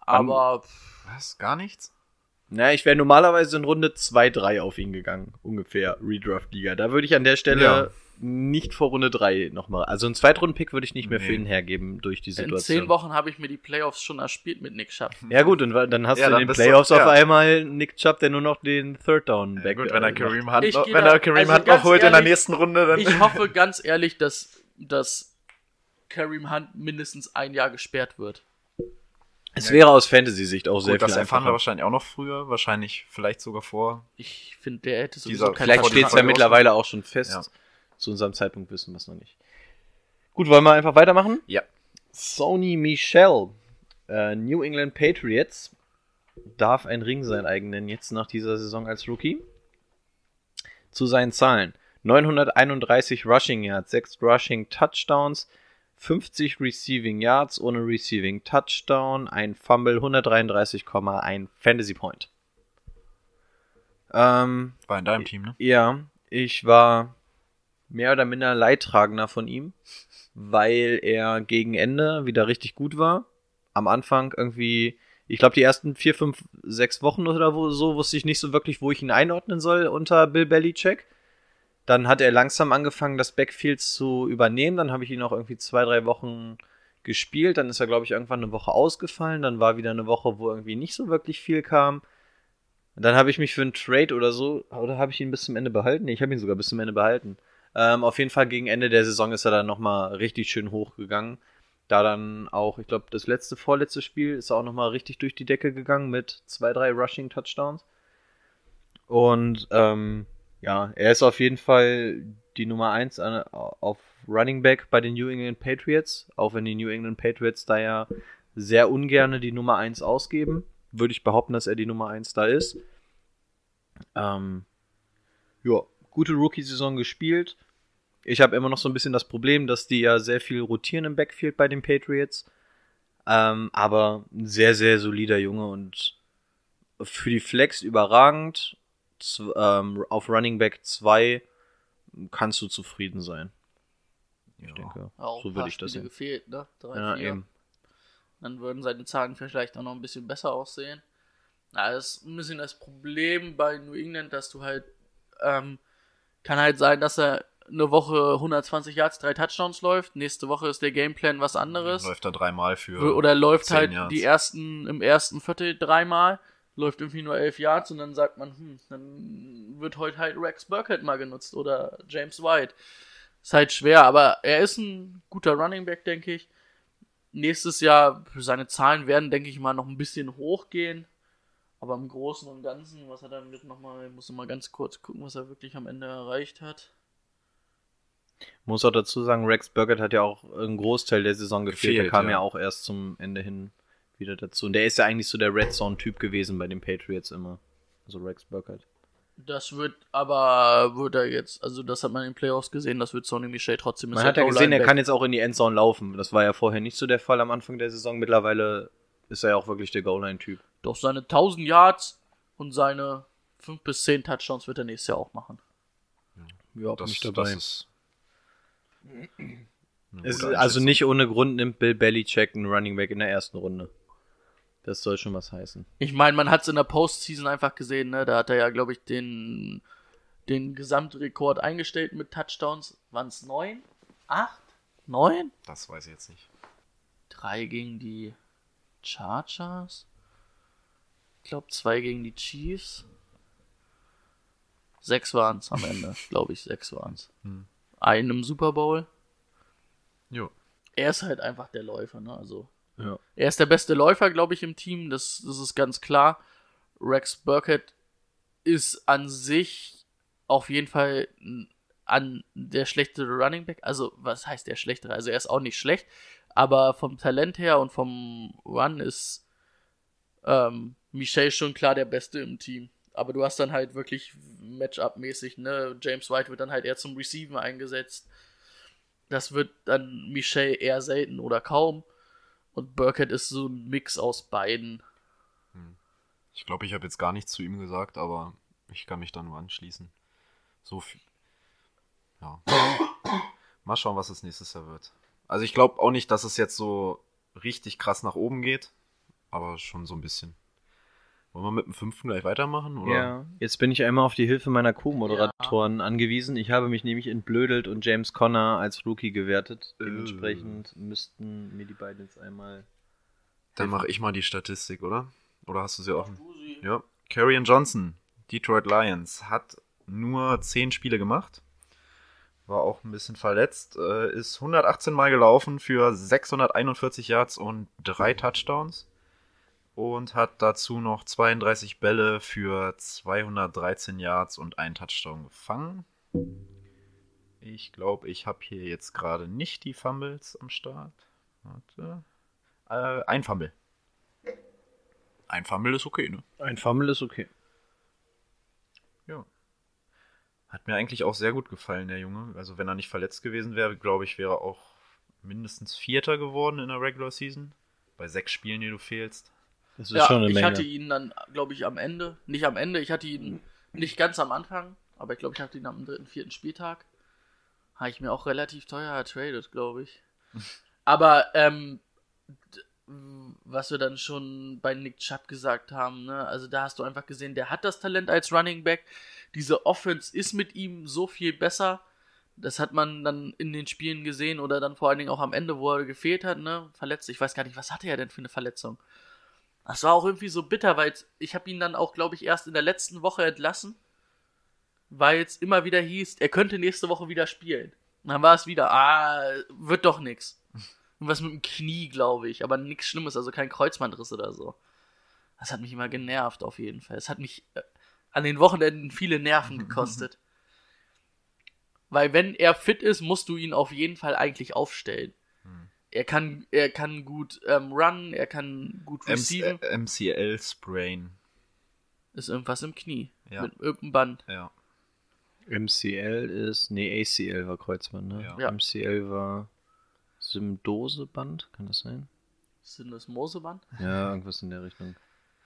Aber Was? Gar nichts? Na, ich wäre normalerweise in Runde 2, 3 auf ihn gegangen, ungefähr, Redraft-Liga. Da würde ich an der Stelle Ja. nicht vor Runde 3 nochmal, also einen Zweitrunden-Pick würde ich nicht mehr für Nee. ihn hergeben durch die in Situation. zehn Wochen habe ich mir die Playoffs schon erspielt mit Nick Chubb. Ja gut, und dann hast Ja, du dann in den bist du- Playoffs auf ja. einmal Nick Chubb, der nur noch den Third Down Ja, back gut, wenn er Kareem. Hunt, Ich noch, wenn da- er Kareem also Hunt noch holt in der ehrlich, nächsten Runde, dann. Ich hoffe ganz ehrlich, dass, dass Kareem Hunt mindestens ein Jahr gesperrt wird. Es wäre aus Fantasy-Sicht auch sehr Gut, das viel erfahren wir einfacher. wahrscheinlich auch noch früher, wahrscheinlich vielleicht sogar vor. Ich finde, der hätte sowieso Dieser- keinen Vielleicht steht es ja mittlerweile auch schon fest. Ja. Zu unserem Zeitpunkt wissen wir es noch nicht. Gut, wollen wir einfach weitermachen? Ja. Sony Michel, äh, New England Patriots, darf ein Ring sein eigenen jetzt nach dieser Saison als Rookie. Zu seinen Zahlen. 931 Rushing Yards, 6 Rushing Touchdowns, 50 Receiving Yards ohne Receiving Touchdown, ein Fumble, 133,1 Fantasy Point. Ähm, War in deinem Team, ne? ja, ich war mehr oder minder Leidtragender von ihm, weil er gegen Ende wieder richtig gut war. Am Anfang irgendwie, ich glaube, die ersten vier, fünf, sechs Wochen oder so wusste ich nicht so wirklich, wo ich ihn einordnen soll unter Bill Belichick. Dann hat er langsam angefangen, das Backfield zu übernehmen. Dann habe ich ihn auch irgendwie zwei, drei Wochen gespielt. Dann ist er, glaube ich, irgendwann eine Woche ausgefallen. Dann war wieder eine Woche, wo irgendwie nicht so wirklich viel kam. Dann habe ich mich für einen Trade oder so, oder habe ich ihn bis zum Ende behalten? Ich habe ihn sogar bis zum Ende behalten. Ähm, auf jeden Fall gegen Ende der Saison ist er dann nochmal richtig schön hochgegangen. Da dann auch, ich glaube, das letzte, vorletzte Spiel ist er auch nochmal richtig durch die Decke gegangen mit zwei, drei Rushing Touchdowns. Und ähm, ja, er ist auf jeden Fall die Nummer 1 auf Running Back bei den New England Patriots, auch wenn die New England Patriots da ja sehr ungerne die Nummer 1 ausgeben, würde ich behaupten, dass er die Nummer 1 da ist. Ähm, ja, gute Rookie-Saison gespielt. Ich habe immer noch so ein bisschen das Problem, dass die ja sehr viel rotieren im Backfield bei den Patriots. Ähm, aber ein sehr, sehr solider Junge und für die Flex überragend. Ähm, auf Running Back 2 kannst du zufrieden sein. Ich Ja. denke, Auch so würde ich das sehen. gefehlt, ne? Drei, Ja, vier. eben. Dann würden seine Zahlen vielleicht auch noch ein bisschen besser aussehen. Na, das ist ein bisschen das Problem bei New England, dass du halt, ähm, kann halt sein, dass er eine Woche 120 Yards, drei Touchdowns läuft. Nächste Woche ist der Gameplan was anderes. Läuft da dreimal für. Oder läuft 10 halt Yards. die ersten, im ersten Viertel dreimal, läuft irgendwie nur elf Yards und dann sagt man, hm, dann wird heute halt Rex Burkhead mal genutzt oder James White. Ist halt schwer, aber er ist ein guter Running Back, denke ich. Nächstes Jahr, seine Zahlen werden, denke ich mal, noch ein bisschen hochgehen. Aber im Großen und Ganzen, was er damit nochmal, ich muss noch mal ganz kurz gucken, was er wirklich am Ende erreicht hat. Muss auch dazu sagen, Rex Burkett hat ja auch einen Großteil der Saison gefehlt. Gefehlt, der kam ja. ja. auch erst zum Ende hin wieder dazu. Und der ist ja eigentlich so der Red Zone-Typ gewesen bei den Patriots immer. Also Rex Burkett. Das wird aber, wird er jetzt, also das hat man in den Playoffs gesehen, das wird Sonny Michel trotzdem Man hat ja gesehen, er kann jetzt auch in die Endzone laufen. Das war ja vorher nicht so der Fall am Anfang der Saison. Mittlerweile ist er ja auch wirklich der Goal-Line-Typ. Doch seine 1000 Yards und seine 5 bis 10 Touchdowns wird er nächstes Jahr auch machen. Ja, das, nicht dabei. das ist. also nicht ohne Grund nimmt Bill Belichick einen Running Back in der ersten Runde. Das soll schon was heißen. Ich meine, man hat es in der Postseason einfach gesehen, ne? Da hat er ja, glaube ich, den, den Gesamtrekord eingestellt mit Touchdowns. Waren es 9? 8? 9? Das weiß ich jetzt nicht. 3 gegen die Chargers. Ich glaube, 2 gegen die Chiefs. 6 waren es am Ende, *laughs* glaube ich, 6 waren es. Hm. Einen im Super Bowl. Jo. Er ist halt einfach der Läufer, ne? Also Ja. Er ist der beste Läufer, glaube ich, im Team. Das, das ist ganz klar. Rex Burkett ist an sich auf jeden Fall an der schlechtere Running Back. Also, was heißt der schlechtere? Also, er ist auch nicht schlecht. Aber vom Talent her und vom Run ist ähm, Michel schon klar der Beste im Team. aber du hast dann halt wirklich Matchup-mäßig, ne? James White wird dann halt eher zum Receiven eingesetzt. Das wird dann Michelle eher selten oder kaum. Und Burkhead ist so ein Mix aus beiden. Ich glaube, ich habe jetzt gar nichts zu ihm gesagt, aber ich kann mich da nur anschließen. So viel. Ja. *coughs* Mal schauen, was es nächstes Jahr wird. Also ich glaube auch nicht, dass es jetzt so richtig krass nach oben geht, aber schon so ein bisschen. Wollen wir mit dem fünften gleich weitermachen? Oder? Ja, jetzt bin ich einmal auf die Hilfe meiner Co-Moderatoren angewiesen. Ich habe mich nämlich entblödelt und James Conner als Rookie gewertet. Äh. Dementsprechend müssten mir die beiden jetzt einmal. Dann mache ich mal die Statistik, oder? Oder hast du sie offen? Ja. Carrion Johnson, Detroit Lions, hat nur 10 Spiele gemacht. War auch ein bisschen verletzt. Äh, ist 118 Mal gelaufen für 641 Yards und drei Touchdowns. Und hat dazu noch 32 Bälle für 213 Yards und ein Touchdown gefangen. Ich glaube, ich habe hier jetzt gerade nicht die Fumbles am Start. Warte. Äh, ein Fumble. Ein Fumble ist okay, ne? Ein Fumble ist okay. Ja. Hat mir eigentlich auch sehr gut gefallen, der Junge. Also wenn er nicht verletzt gewesen wäre, glaube ich, wäre er auch mindestens Vierter geworden in der Regular Season. Bei sechs Spielen, die du fehlst. Das ist Ja, schon eine ich Menge. hatte ihn dann, glaube ich, am Ende. Nicht am Ende, ich hatte ihn nicht ganz am Anfang, aber ich glaube, ich hatte ihn am dritten, vierten Spieltag. Habe ich mir auch relativ teuer ertradet, glaube ich. *laughs* Aber, ähm, was wir dann schon bei Nick Chubb gesagt haben, ne? Also da hast du einfach gesehen, der hat das Talent als Running Back. Diese Offense ist mit ihm so viel besser. Das hat man dann in den Spielen gesehen oder dann vor allen Dingen auch am Ende, wo er gefehlt hat, ne? Verletzt. Ich weiß gar nicht, was hatte er denn für eine Verletzung? Das war auch irgendwie so bitter, weil ich habe ihn dann auch, glaube ich, erst in der letzten Woche entlassen, weil es immer wieder hieß, er könnte nächste Woche wieder spielen. Und dann war es wieder, ah, wird doch nix. Was mit dem Knie, glaube ich, aber nichts Schlimmes, also kein Kreuzbandriss oder so. Das hat mich immer genervt, auf jeden Fall. Es hat mich äh, an den Wochenenden viele Nerven gekostet. *laughs* Weil wenn er fit ist, musst du ihn auf jeden Fall eigentlich aufstellen. Er kann, er kann gut ähm, runnen, er kann gut receiven. MCL Sprain. Ist irgendwas im Knie. Ja. Mit irgendeinem Band. Ja. MCL ist. Nee, ACL war Kreuzband, ne? Ja. MCL war Syndoseband, kann das sein? Sind das Moseband? Ja, irgendwas in der Richtung.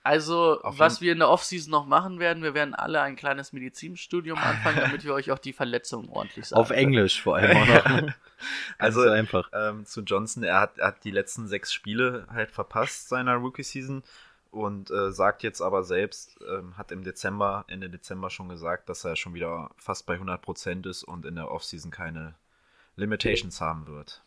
Also, Auf was wir in der Offseason noch machen werden, wir werden alle ein kleines Medizinstudium anfangen, damit wir euch auch die Verletzungen ordentlich sagen. Auf können. Englisch vor allem auch noch. *laughs* *laughs* Ganz Also, einfach. ähm, zu Johnson, er hat, er hat die letzten sechs Spiele halt verpasst seiner Rookie-Season und äh, sagt jetzt aber selbst, ähm, hat im Dezember, Ende Dezember schon gesagt, dass er schon wieder fast bei 100% ist und in der Offseason keine Limitations haben wird.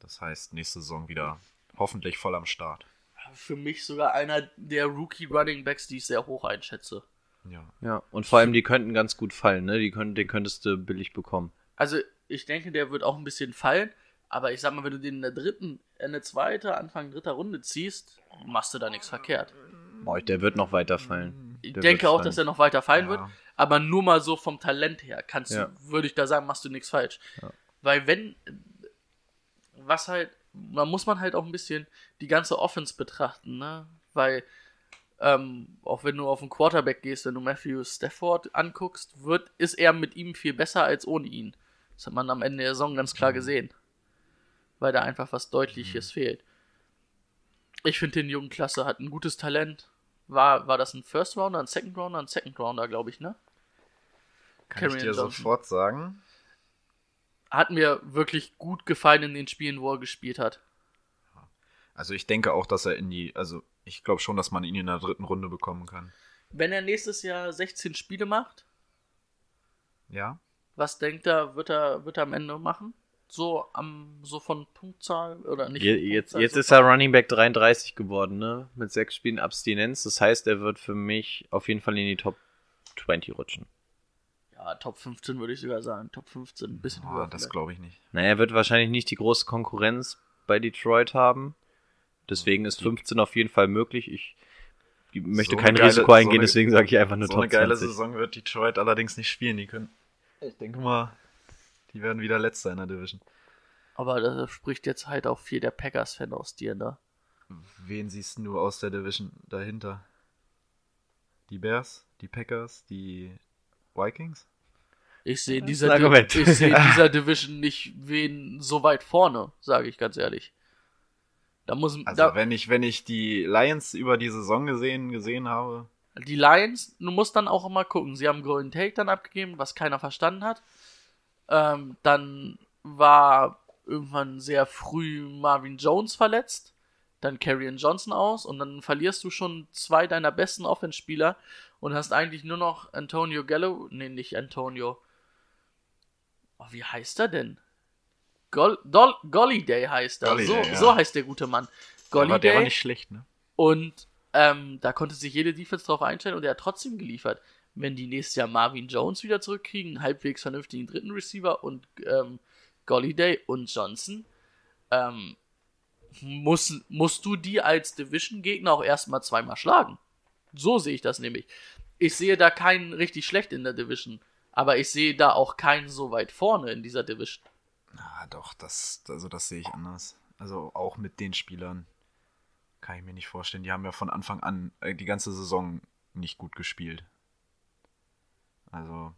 Das heißt, nächste Saison wieder hoffentlich voll am Start. Für mich sogar einer der Rookie Running Backs, die ich sehr hoch einschätze. Ja. Ja, und vor allem die könnten ganz gut fallen, ne? Die können, den könntest du billig bekommen. Also, ich denke, der wird auch ein bisschen fallen, aber ich sag mal, wenn du den in der dritten, in der zweiten, Anfang dritter Runde ziehst, machst du da nichts verkehrt. Boah, der wird noch weiter fallen. Ich Der denke wird auch, fallen. dass er noch weiter fallen Ja. wird, aber nur mal so vom Talent her kannst Ja. du, würde ich da sagen, machst du nichts falsch. Ja. Weil wenn, was halt, da muss man halt auch ein bisschen die ganze Offense betrachten, ne? Weil, ähm, auch wenn du auf den Quarterback gehst, wenn du Matthew Stafford anguckst, wird, ist er mit ihm viel besser als ohne ihn. Das hat man am Ende der Saison ganz Mhm. klar gesehen. Weil da einfach was Deutliches fehlt. Ich finde den jungen Klasse hat ein gutes Talent. War, war das ein First Rounder, ein Second Rounder, ein Second Rounder, glaube ich, ne? Kann ich Carrion dir Johnson. sofort sagen. Hat mir wirklich gut gefallen in den Spielen, wo er gespielt hat. Also ich denke auch, dass er in die, also ich glaube schon, dass man ihn in der dritten Runde bekommen kann. Wenn er nächstes Jahr 16 Spiele macht, Ja? was denkt er, wird er, wird er am Ende machen? So am, so von Punktzahl oder nicht? Je, jetzt Punktzahl, jetzt so ist er Running Back 33 geworden, ne? Mit sechs Spielen Abstinenz. Das heißt, er wird für mich auf jeden Fall in die Top 20 rutschen. Ja, Top 15 würde ich sogar sagen. Top 15, ein bisschen Ah, höher. das glaube ich nicht. Naja, er wird wahrscheinlich nicht die große Konkurrenz bei Detroit haben. Deswegen ist 15 auf jeden Fall möglich. Ich möchte So kein geile- Risiko so eingehen, eine- deswegen sage ich einfach nur so Top eine geile 20. Saison wird Detroit allerdings nicht spielen. Die können, ich denke mal, die werden wieder letzter in der Division. Aber da spricht jetzt halt auch viel der Packers-Fan aus dir, ne? Wen siehst du aus der Division dahinter? Die Bears? Die Packers, die Vikings? Ich sehe in dieser, Di ich seh *laughs* dieser Division nicht wen so weit vorne, sage ich ganz ehrlich. Da muss Also da, wenn ich, wenn ich die Lions über die Saison gesehen, gesehen habe, die Lions, du musst dann auch immer gucken. Sie haben Golden Take dann abgegeben, was keiner verstanden hat. Ähm, dann war irgendwann sehr früh Marvin Jones verletzt, dann Carrion Johnson aus und dann verlierst du schon zwei deiner besten Offenspieler und hast eigentlich nur noch Antonio Gallo, nee, nicht Antonio. Oh, wie heißt er denn? Gol Dol Golliday heißt er. Golliday, so, ja. so heißt der gute Mann. der war, der war Golliday. nicht schlecht, ne? Und ähm, da konnte sich jede Defense drauf einstellen und er hat trotzdem geliefert. Wenn die nächstes Jahr Marvin Jones wieder zurückkriegen, einen halbwegs vernünftigen dritten Receiver und ähm, Golliday und Johnson, ähm, muss, musst du die als Division-Gegner auch erstmal zweimal schlagen. So sehe ich das nämlich. Ich sehe da keinen richtig schlecht in der Division, aber ich sehe da auch keinen so weit vorne in dieser Division. Ah, doch, das, also das sehe ich anders. Also auch mit den Spielern kann ich mir nicht vorstellen. Die haben ja von Anfang an äh, die ganze Saison nicht gut gespielt. Also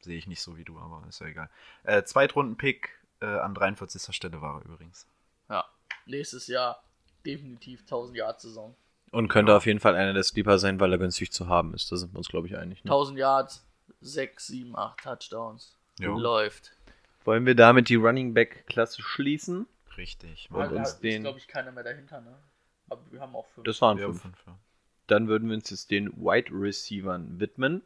sehe ich nicht so wie du, aber ist ja egal. Äh, Zweitrunden-Pick äh, an 43. Stelle war er übrigens. Ja, nächstes Jahr definitiv 1000 Yard Saison. Und könnte auf jeden Fall einer der Sleeper sein, weil er günstig zu haben ist. Da sind wir uns, glaube ich, einig. Ne? 1000 Yards, 6, 7, 8 Touchdowns. Jo. Läuft. Wollen wir damit die Running Back Klasse schließen? Richtig. Und Machen wir. uns ist, den- glaube ich, keiner mehr dahinter, ne? Aber wir haben auch fünf. Das waren Wir haben fünf. fünf, ja. Dann würden wir uns jetzt den Wide Receivern widmen.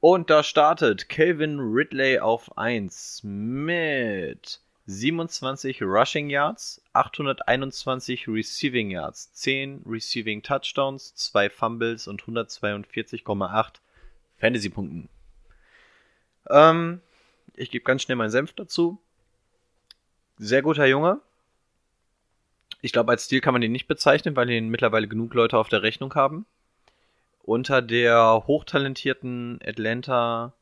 Und da startet Calvin Ridley auf 1 mit 27 Rushing Yards, 821 Receiving Yards, 10 Receiving Touchdowns, 2 Fumbles und 142,8 Fantasy-Punkten. Ähm, ich gebe ganz schnell meinen Senf dazu. Sehr guter Junge. Ich glaube, als Stil kann man den nicht bezeichnen, weil ihn mittlerweile genug Leute auf der Rechnung haben. Unter der hochtalentierten Atlanta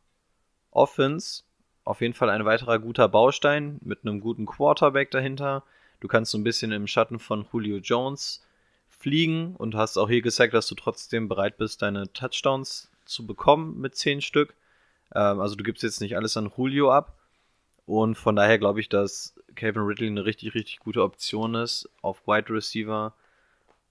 Offense auf jeden Fall ein weiterer guter Baustein mit einem guten Quarterback dahinter. Du kannst so ein bisschen im Schatten von Julio Jones fliegen und hast auch hier gezeigt, dass du trotzdem bereit bist, deine Touchdowns zu bekommen mit 10 Stück. Ähm, also du gibst jetzt nicht alles an Julio ab. Und von daher glaube ich, dass Calvin Ridley eine richtig, richtig gute Option ist auf Wide Receiver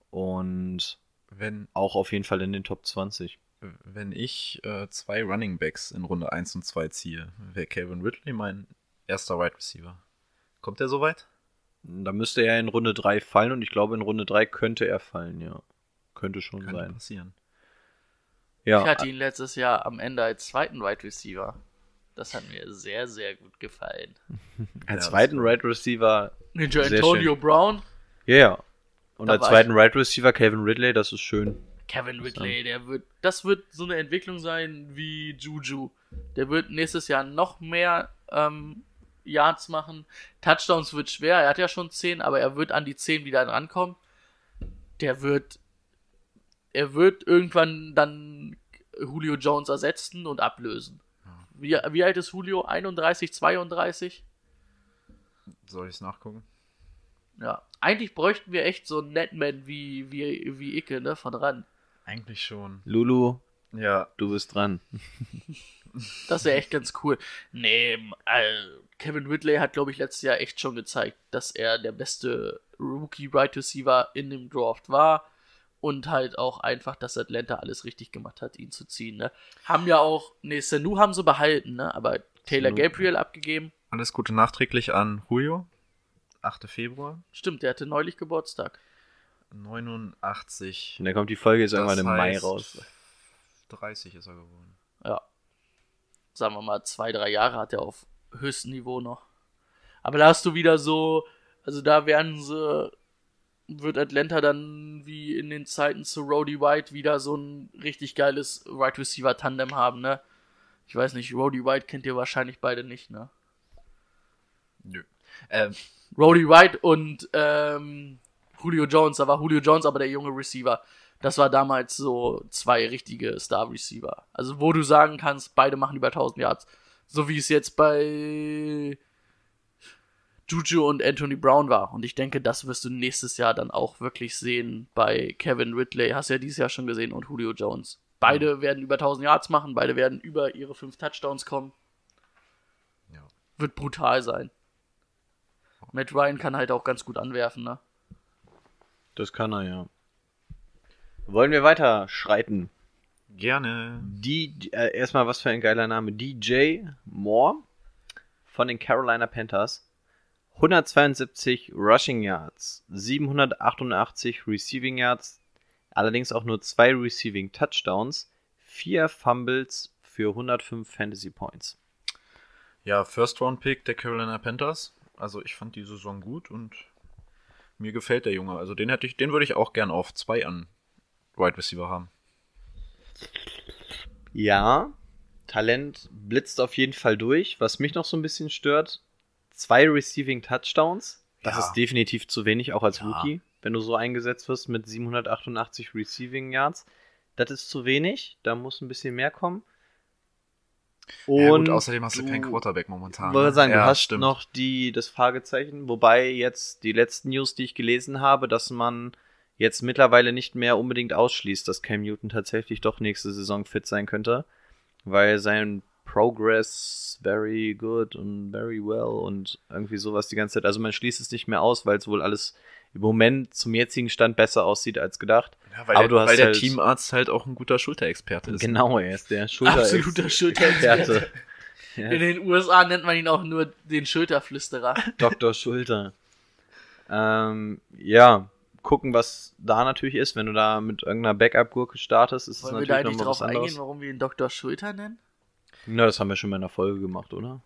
und Wenn, auch auf jeden Fall in den Top 20. wenn ich äh, zwei Running Backs in Runde 1 und 2 ziehe, wäre Calvin Ridley mein erster Wide Receiver. Kommt er soweit? Da müsste er in Runde 3 fallen und ich glaube, in Runde 3 könnte er fallen, ja. Könnte schon Könnte sein. passieren. Ja, Ich hatte ihn letztes Jahr am Ende als zweiten Wide Receiver. Das hat mir sehr, sehr gut gefallen. *laughs* als Ja, zweiten Wide Receiver. Ninja Antonio Brown, Ja, ja. Und Da als zweiten Wide Receiver Calvin Ridley, das ist schön. Kevin Ridley, der wird, das wird so eine Entwicklung sein wie Juju. Der wird nächstes Jahr noch mehr ähm, Yards machen. Touchdowns wird schwer, er hat ja schon 10, aber er wird an die 10 wieder rankommen. Der wird, er wird irgendwann dann Julio Jones ersetzen und ablösen. Wie, wie alt ist Julio? 31, 32? Soll ich es nachgucken? Ja. Eigentlich bräuchten wir echt so einen Netman wie, wie, wie Icke, ne, von ran. Eigentlich schon. Lulu, Ja, du bist dran. Das wäre echt ganz cool. Nee, äh, Kevin Ridley hat, glaube ich, letztes Jahr echt schon gezeigt, dass er der beste Rookie Right Receiver in dem Draft war. Und halt auch einfach, dass Atlanta alles richtig gemacht hat, ihn zu ziehen. Ne? Haben ja auch, nee, Sanu haben sie behalten, ne? aber Taylor Sanu. Gabriel abgegeben. alles Gute nachträglich an Julio. 8. Februar. Stimmt, der hatte neulich Geburtstag. 89. Und dann kommt die Folge jetzt irgendwann im Mai raus. 30 ist er geworden. Ja. Sagen wir mal, zwei, drei Jahre hat er auf höchstem Niveau noch. Aber da hast du wieder so, also da werden sie, wird Atlanta dann wie in den Zeiten zu Roddy White wieder so ein richtig geiles Right Receiver Tandem haben, ne? Ich weiß nicht, Roddy White kennt ihr wahrscheinlich beide nicht, ne? Nö. Ähm, Roddy White und ähm, Julio Jones, da war Julio Jones aber der junge Receiver. Das war damals so zwei richtige Star-Receiver. Also wo du sagen kannst, beide machen über 1000 Yards. So wie es jetzt bei Juju und Anthony Brown war. Und ich denke, das wirst du nächstes Jahr dann auch wirklich sehen bei Kevin Ridley. Hast ja dieses Jahr schon gesehen und Julio Jones. Beide werden über 1000 Yards machen, beide werden über ihre fünf Touchdowns kommen. Ja. Wird brutal sein. Matt Ryan kann halt auch ganz gut anwerfen, ne? Das kann er, ja. Wollen wir weiter schreiten? Gerne. Die, äh, erstmal was für ein geiler Name. DJ Moore von den Carolina Panthers. 172 Rushing Yards, 788 Receiving Yards, allerdings auch nur zwei Receiving Touchdowns, vier Fumbles für 105 Fantasy Points. Ja, First Round Pick der Carolina Panthers. Also ich fand die Saison gut und mir gefällt der Junge. Also den hätte ich, den würde ich auch gern auf zwei an Wide Receiver haben. Ja, Talent blitzt auf jeden Fall durch. Was mich noch so ein bisschen stört, zwei Receiving Touchdowns. Das Ja. ist definitiv zu wenig, auch als Ja. Rookie, wenn du so eingesetzt wirst mit 788 Receiving Yards. Das ist zu wenig, da muss ein bisschen mehr kommen. Und ja, gut, außerdem hast du, keinen Quarterback momentan. Ich wollte ne? sagen, ja, du hast stimmt. noch die, das Fragezeichen, wobei jetzt die letzten News, die ich gelesen habe, dass man jetzt mittlerweile nicht mehr unbedingt ausschließt, dass Cam Newton tatsächlich doch nächste Saison fit sein könnte, weil sein Progress very good und very well und irgendwie sowas die ganze Zeit. Also man schließt es nicht mehr aus, weil es wohl alles im Moment zum jetzigen Stand besser aussieht als gedacht. Ja, weil aber der, du hast weil der halt- Teamarzt halt auch ein guter Schulterexperte ist. Genau, er ist der Schulter Absoluter Schulterexperte. *laughs* Ja. In den USA nennt man ihn auch nur den Schulterflüsterer. Dr. Schulter. Ähm, ja, gucken, was da natürlich ist. Wenn du da mit irgendeiner Backup-Gurke startest, ist es Wollen wir da natürlich eigentlich drauf anderes. eingehen, warum wir ihn Dr. Schulter nennen? Na, das haben wir schon mal in der Folge gemacht, oder?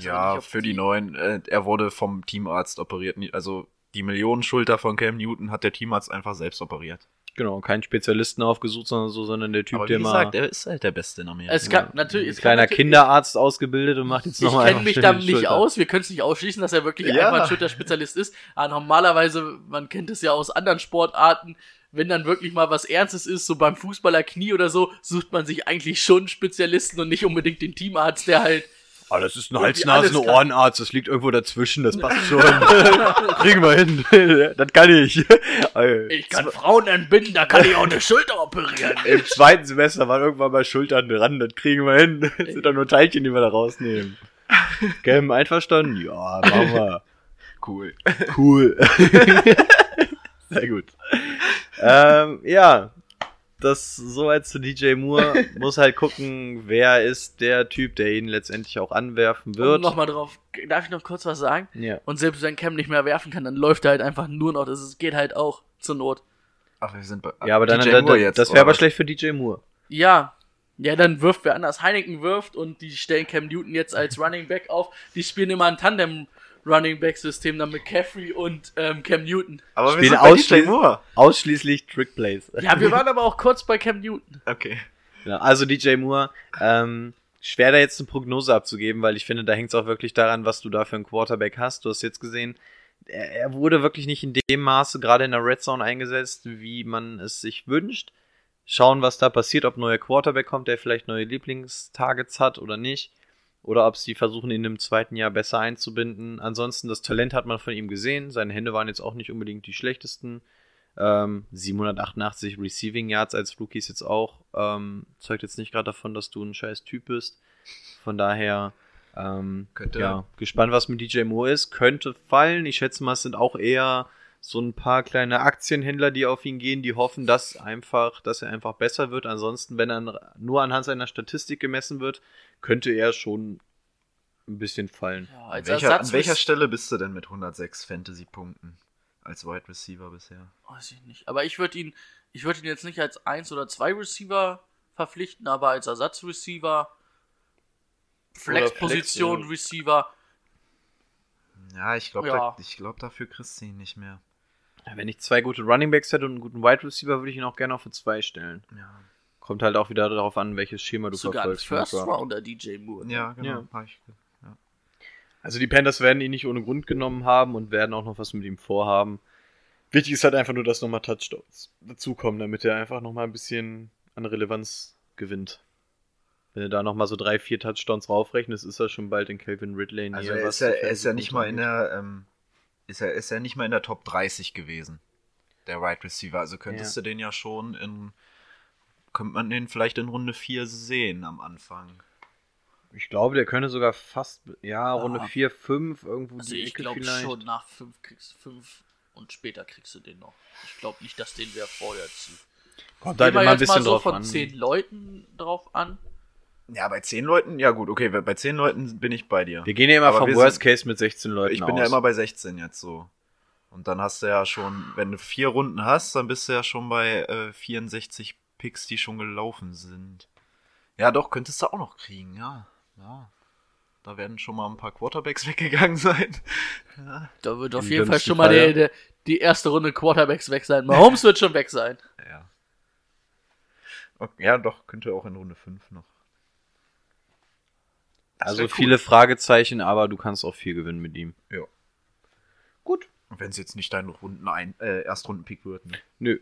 Ja, nicht, für die die- neuen. Äh, er wurde vom Teamarzt operiert. Also die Millionenschulter von Cam Newton hat der Teamarzt einfach selbst operiert. Genau, keinen Spezialisten aufgesucht, sondern so, sondern der Typ, Aber wie der gesagt, mal er ist halt der Beste in Amerika. Es kann natürlich, es kleiner natürlich- Kinderarzt ausgebildet und macht jetzt Ich nochmal kenne mich da nicht aus, wir können es nicht ausschließen, dass er wirklich Ja. einfach ein Schulterspezialist ist. Aber normalerweise, man kennt es ja aus anderen Sportarten, wenn dann wirklich mal was Ernstes ist, so beim Fußballer Knie oder so, sucht man sich eigentlich schon Spezialisten und nicht unbedingt den Teamarzt, der halt Ah, das ist ein Irgendwie alles kann. Hals-Nasen-Ohrenarzt, das liegt irgendwo dazwischen, das *laughs* passt schon. Kriegen wir hin. *laughs* das kann ich. Ich kann Frauen entbinden, da kann ich auch eine Schulter operieren. Im zweiten Semester waren irgendwann mal Schultern dran, das kriegen wir hin. Das sind doch nur Teilchen, die wir da rausnehmen. Cam, einverstanden? Ja, machen wir. cool. Cool. *laughs* Sehr gut. Ähm, ja, das soweit zu DJ Moore. *laughs* Muss halt gucken, wer ist der Typ, der ihn letztendlich auch anwerfen Und wird. nochmal drauf, darf ich noch kurz was sagen? Ja. Und selbst wenn Cam nicht mehr werfen kann, dann läuft er halt einfach nur noch. Das ist, geht halt auch zur Not. Ach, wir sind bei. Ja, aber dann, DJ dann, Moore jetzt, das wäre aber schlecht für DJ Moore. Ja. Ja, dann wirft wer anders. Heineken wirft und die stellen Cam Newton jetzt als *laughs* Running Back auf. Die spielen immer ein Tandem Running Back System dann mit Caffrey und ähm, Cam Newton. Aber wir Spielen sind bei DJ ausschließlich- Moore. Ausschließlich Trickplays. Ja, wir waren aber auch kurz bei Cam Newton. Okay. Ja, also DJ Moore, ähm, schwer da jetzt eine Prognose abzugeben, weil ich finde, da hängt es auch wirklich daran, was du da für einen Quarterback hast. Du hast jetzt gesehen, er, er wurde wirklich nicht in dem Maße gerade in der Red Zone eingesetzt, wie man es sich wünscht. Schauen, was da passiert, ob ein neuer Quarterback kommt, der vielleicht neue Lieblingstargets hat oder nicht. Oder ob sie versuchen, ihn im zweiten Jahr besser einzubinden. Ansonsten, das Talent hat man von ihm gesehen. Seine Hände waren jetzt auch nicht unbedingt die schlechtesten. Ähm, 788 Receiving Yards als Rookies jetzt auch. Ähm, zeugt jetzt nicht gerade davon, dass du ein scheiß Typ bist. Von daher, ähm, Könnte- ja, gespannt, was mit DJ Moore ist. Könnte fallen. Ich schätze mal, es sind auch eher so ein paar kleine Aktienhändler, die auf ihn gehen, die hoffen, dass einfach, dass er einfach besser wird. Ansonsten, wenn er nur anhand seiner Statistik gemessen wird, könnte er schon ein bisschen fallen. Ja, An als welcher, an welcher Stelle bist du denn mit 106 Fantasy-Punkten als Wide Receiver bisher? Weiß ich nicht. Aber ich würde ihn, ich würde ihn jetzt nicht als 1 oder 2 Receiver verpflichten, aber als Ersatzreceiver, Flexposition Flex, Receiver. Ja, ich glaube, Ja. ich glaube, dafür kriegst du ihn nicht mehr. Wenn ich zwei gute Running Backs hätte und einen guten Wide Receiver, würde ich ihn auch gerne auf eine 2 stellen. Ja, Kommt halt auch wieder darauf an, welches Schema du Sogar ein verfolgst. First im Draft. Rounder DJ Moore. ne? ja genau. Ja. Also die Panthers werden ihn nicht ohne Grund genommen haben und werden auch noch was mit ihm vorhaben. Wichtig ist halt einfach nur, dass nochmal Touchdowns dazukommen, damit er einfach nochmal ein bisschen an Relevanz gewinnt. Wenn du da nochmal so drei, vier Touchdowns raufrechnest, ist er schon bald in Calvin Ridley also er ist ja, er ist ja nicht mal in der, ähm, ist er ist ja nicht mal in der Top 30 gewesen, der Wide Receiver. Also könntest Ja. du den ja schon in könnte man den vielleicht in Runde 4 sehen am Anfang. Ich glaube, der könnte sogar fast, ja, Runde Ah. 4, 5, irgendwo Also die ich Ecke glaube schon, nach 5 kriegst du 5 und später kriegst du den noch. Ich glaube nicht, dass den wer vorher zieht. Kommt halt Gehen wir immer ein jetzt mal bisschen so drauf von an. 10 Leuten drauf an. Ja, bei 10 Leuten, ja gut, okay, bei 10 Leuten bin ich bei dir. Wir gehen ja immer Aber vom Worst sind- Case mit 16 Leuten Ich bin aus. ja immer bei 16 jetzt so. Und dann hast du ja schon, wenn du vier Runden hast, dann bist du ja schon bei äh, 64 Picks, die schon gelaufen sind. Ja, doch, könntest du auch noch kriegen, ja. Ja. Da werden schon mal ein paar Quarterbacks *laughs* weggegangen sein. Da wird auf Im jeden Fall schon mal die, die, die erste Runde Quarterbacks weg sein. Mahomes wird schon weg sein. Ja. Okay, ja, doch, könnte auch in Runde 5 noch. Also cool. viele Fragezeichen, aber du kannst auch viel gewinnen mit ihm. Ja. Gut. Wenn es jetzt nicht dein Runden ein, äh, Erstrunden-Pick wird, ne? Nö.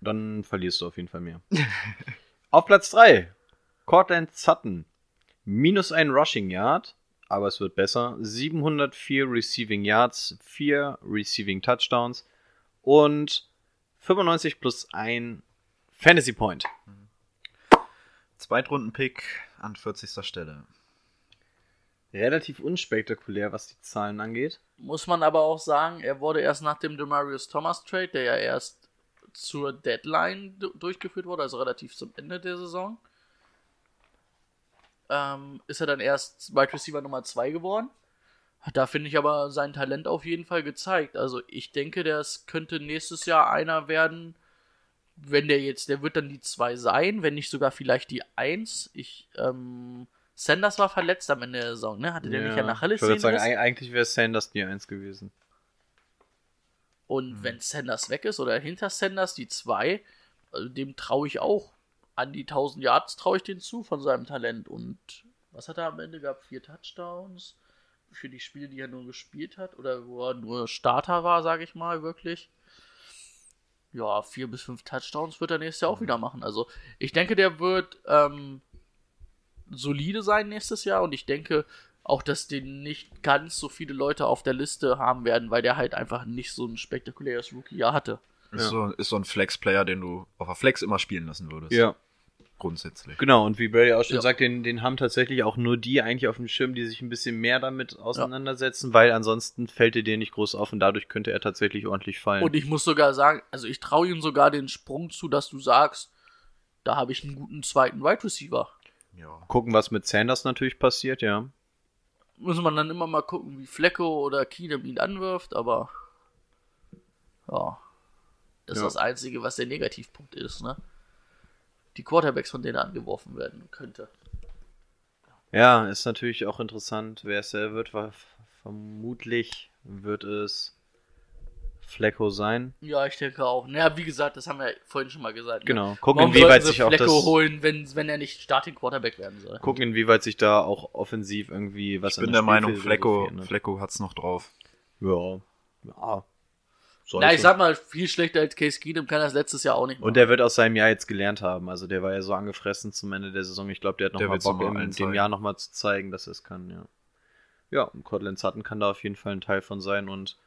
Dann verlierst du auf jeden Fall mehr. *laughs* auf Platz 3. Cortland Sutton. Minus ein Rushing Yard, aber es wird besser. 704 Receiving Yards, 4 Receiving Touchdowns und 95 plus 1 Fantasy Point. Zweitrunden-Pick an 40. Stelle. Relativ unspektakulär, was die Zahlen angeht. Muss man aber auch sagen, er wurde erst nach dem Demarius Thomas Trade, der ja erst zur Deadline du- durchgeführt wurde, also relativ zum Ende der Saison, ähm, ist er dann erst Wide Receiver Nummer 2 geworden. Da finde ich aber sein Talent auf jeden Fall gezeigt. Also ich denke, das könnte nächstes Jahr einer werden, wenn der jetzt, der wird dann die 2 sein, wenn nicht sogar vielleicht die 1. Ich, ähm, Sanders war verletzt am Ende der Saison, ne? Hatte der nicht ja nach ich würde sagen, eig- eigentlich wäre Sanders die 1 gewesen. Und wenn Sanders weg ist oder hinter Sanders die 2, also dem traue ich auch. An die 1000 Yards traue ich den zu von seinem Talent. Und was hat er am Ende gehabt? Vier Touchdowns für die Spiele, die er nur gespielt hat oder wo er nur Starter war, sage ich mal, wirklich. Ja, vier bis fünf Touchdowns wird er nächstes Jahr auch wieder machen. Also ich denke, der wird ähm, solide sein nächstes Jahr und ich denke auch, dass den nicht ganz so viele Leute auf der Liste haben werden, weil der halt einfach nicht so ein spektakuläres Rookie-Jahr hatte. Ist, Ja. so, ist so ein Flex-Player, den du auf der Flex immer spielen lassen würdest. Ja. Grundsätzlich. Genau, und wie Brady auch schon Ja. sagt, den, den haben tatsächlich auch nur die eigentlich auf dem Schirm, die sich ein bisschen mehr damit auseinandersetzen, weil ansonsten fällt er dir nicht groß auf und dadurch könnte er tatsächlich ordentlich fallen. Und ich muss sogar sagen, also ich traue ihm sogar den Sprung zu, dass du sagst, da habe ich einen guten zweiten Wide Receiver. Ja. Gucken, was mit Sanders natürlich passiert, ja. Muss man dann immer mal gucken, wie Flecko oder Keenum ihn anwirft, aber ja, das Ja. ist das Einzige, was der Negativpunkt ist, ne? Die Quarterbacks, von denen er angeworfen werden könnte. Ja, ist natürlich auch interessant, wer es er wird. weil Vermutlich wird es Flecko sein. Ja, ich denke auch. Naja, wie gesagt, das haben wir ja vorhin schon mal gesagt. ne? Genau. Gucken, Warum inwieweit sich auch Flecko das. holen, wenn, wenn er nicht Starting Quarterback werden soll? Gucken, inwieweit sich da auch offensiv irgendwie was Ich an bin der Meinung, Spielfilosofie Flecko, ändert. Flecko hat's noch drauf. Ja. Ja. Na, ich sag mal, viel schlechter als Case Keenum kann das letztes Jahr auch nicht machen. Und der wird aus seinem Jahr jetzt gelernt haben. Also der war ja so angefressen zum Ende der Saison. Ich glaube, der hat Der nochmal Bock, noch in dem. Jahr nochmal zu zeigen, dass er es kann, ja. Ja, und Cortland Sutton kann da auf jeden Fall ein Teil von sein und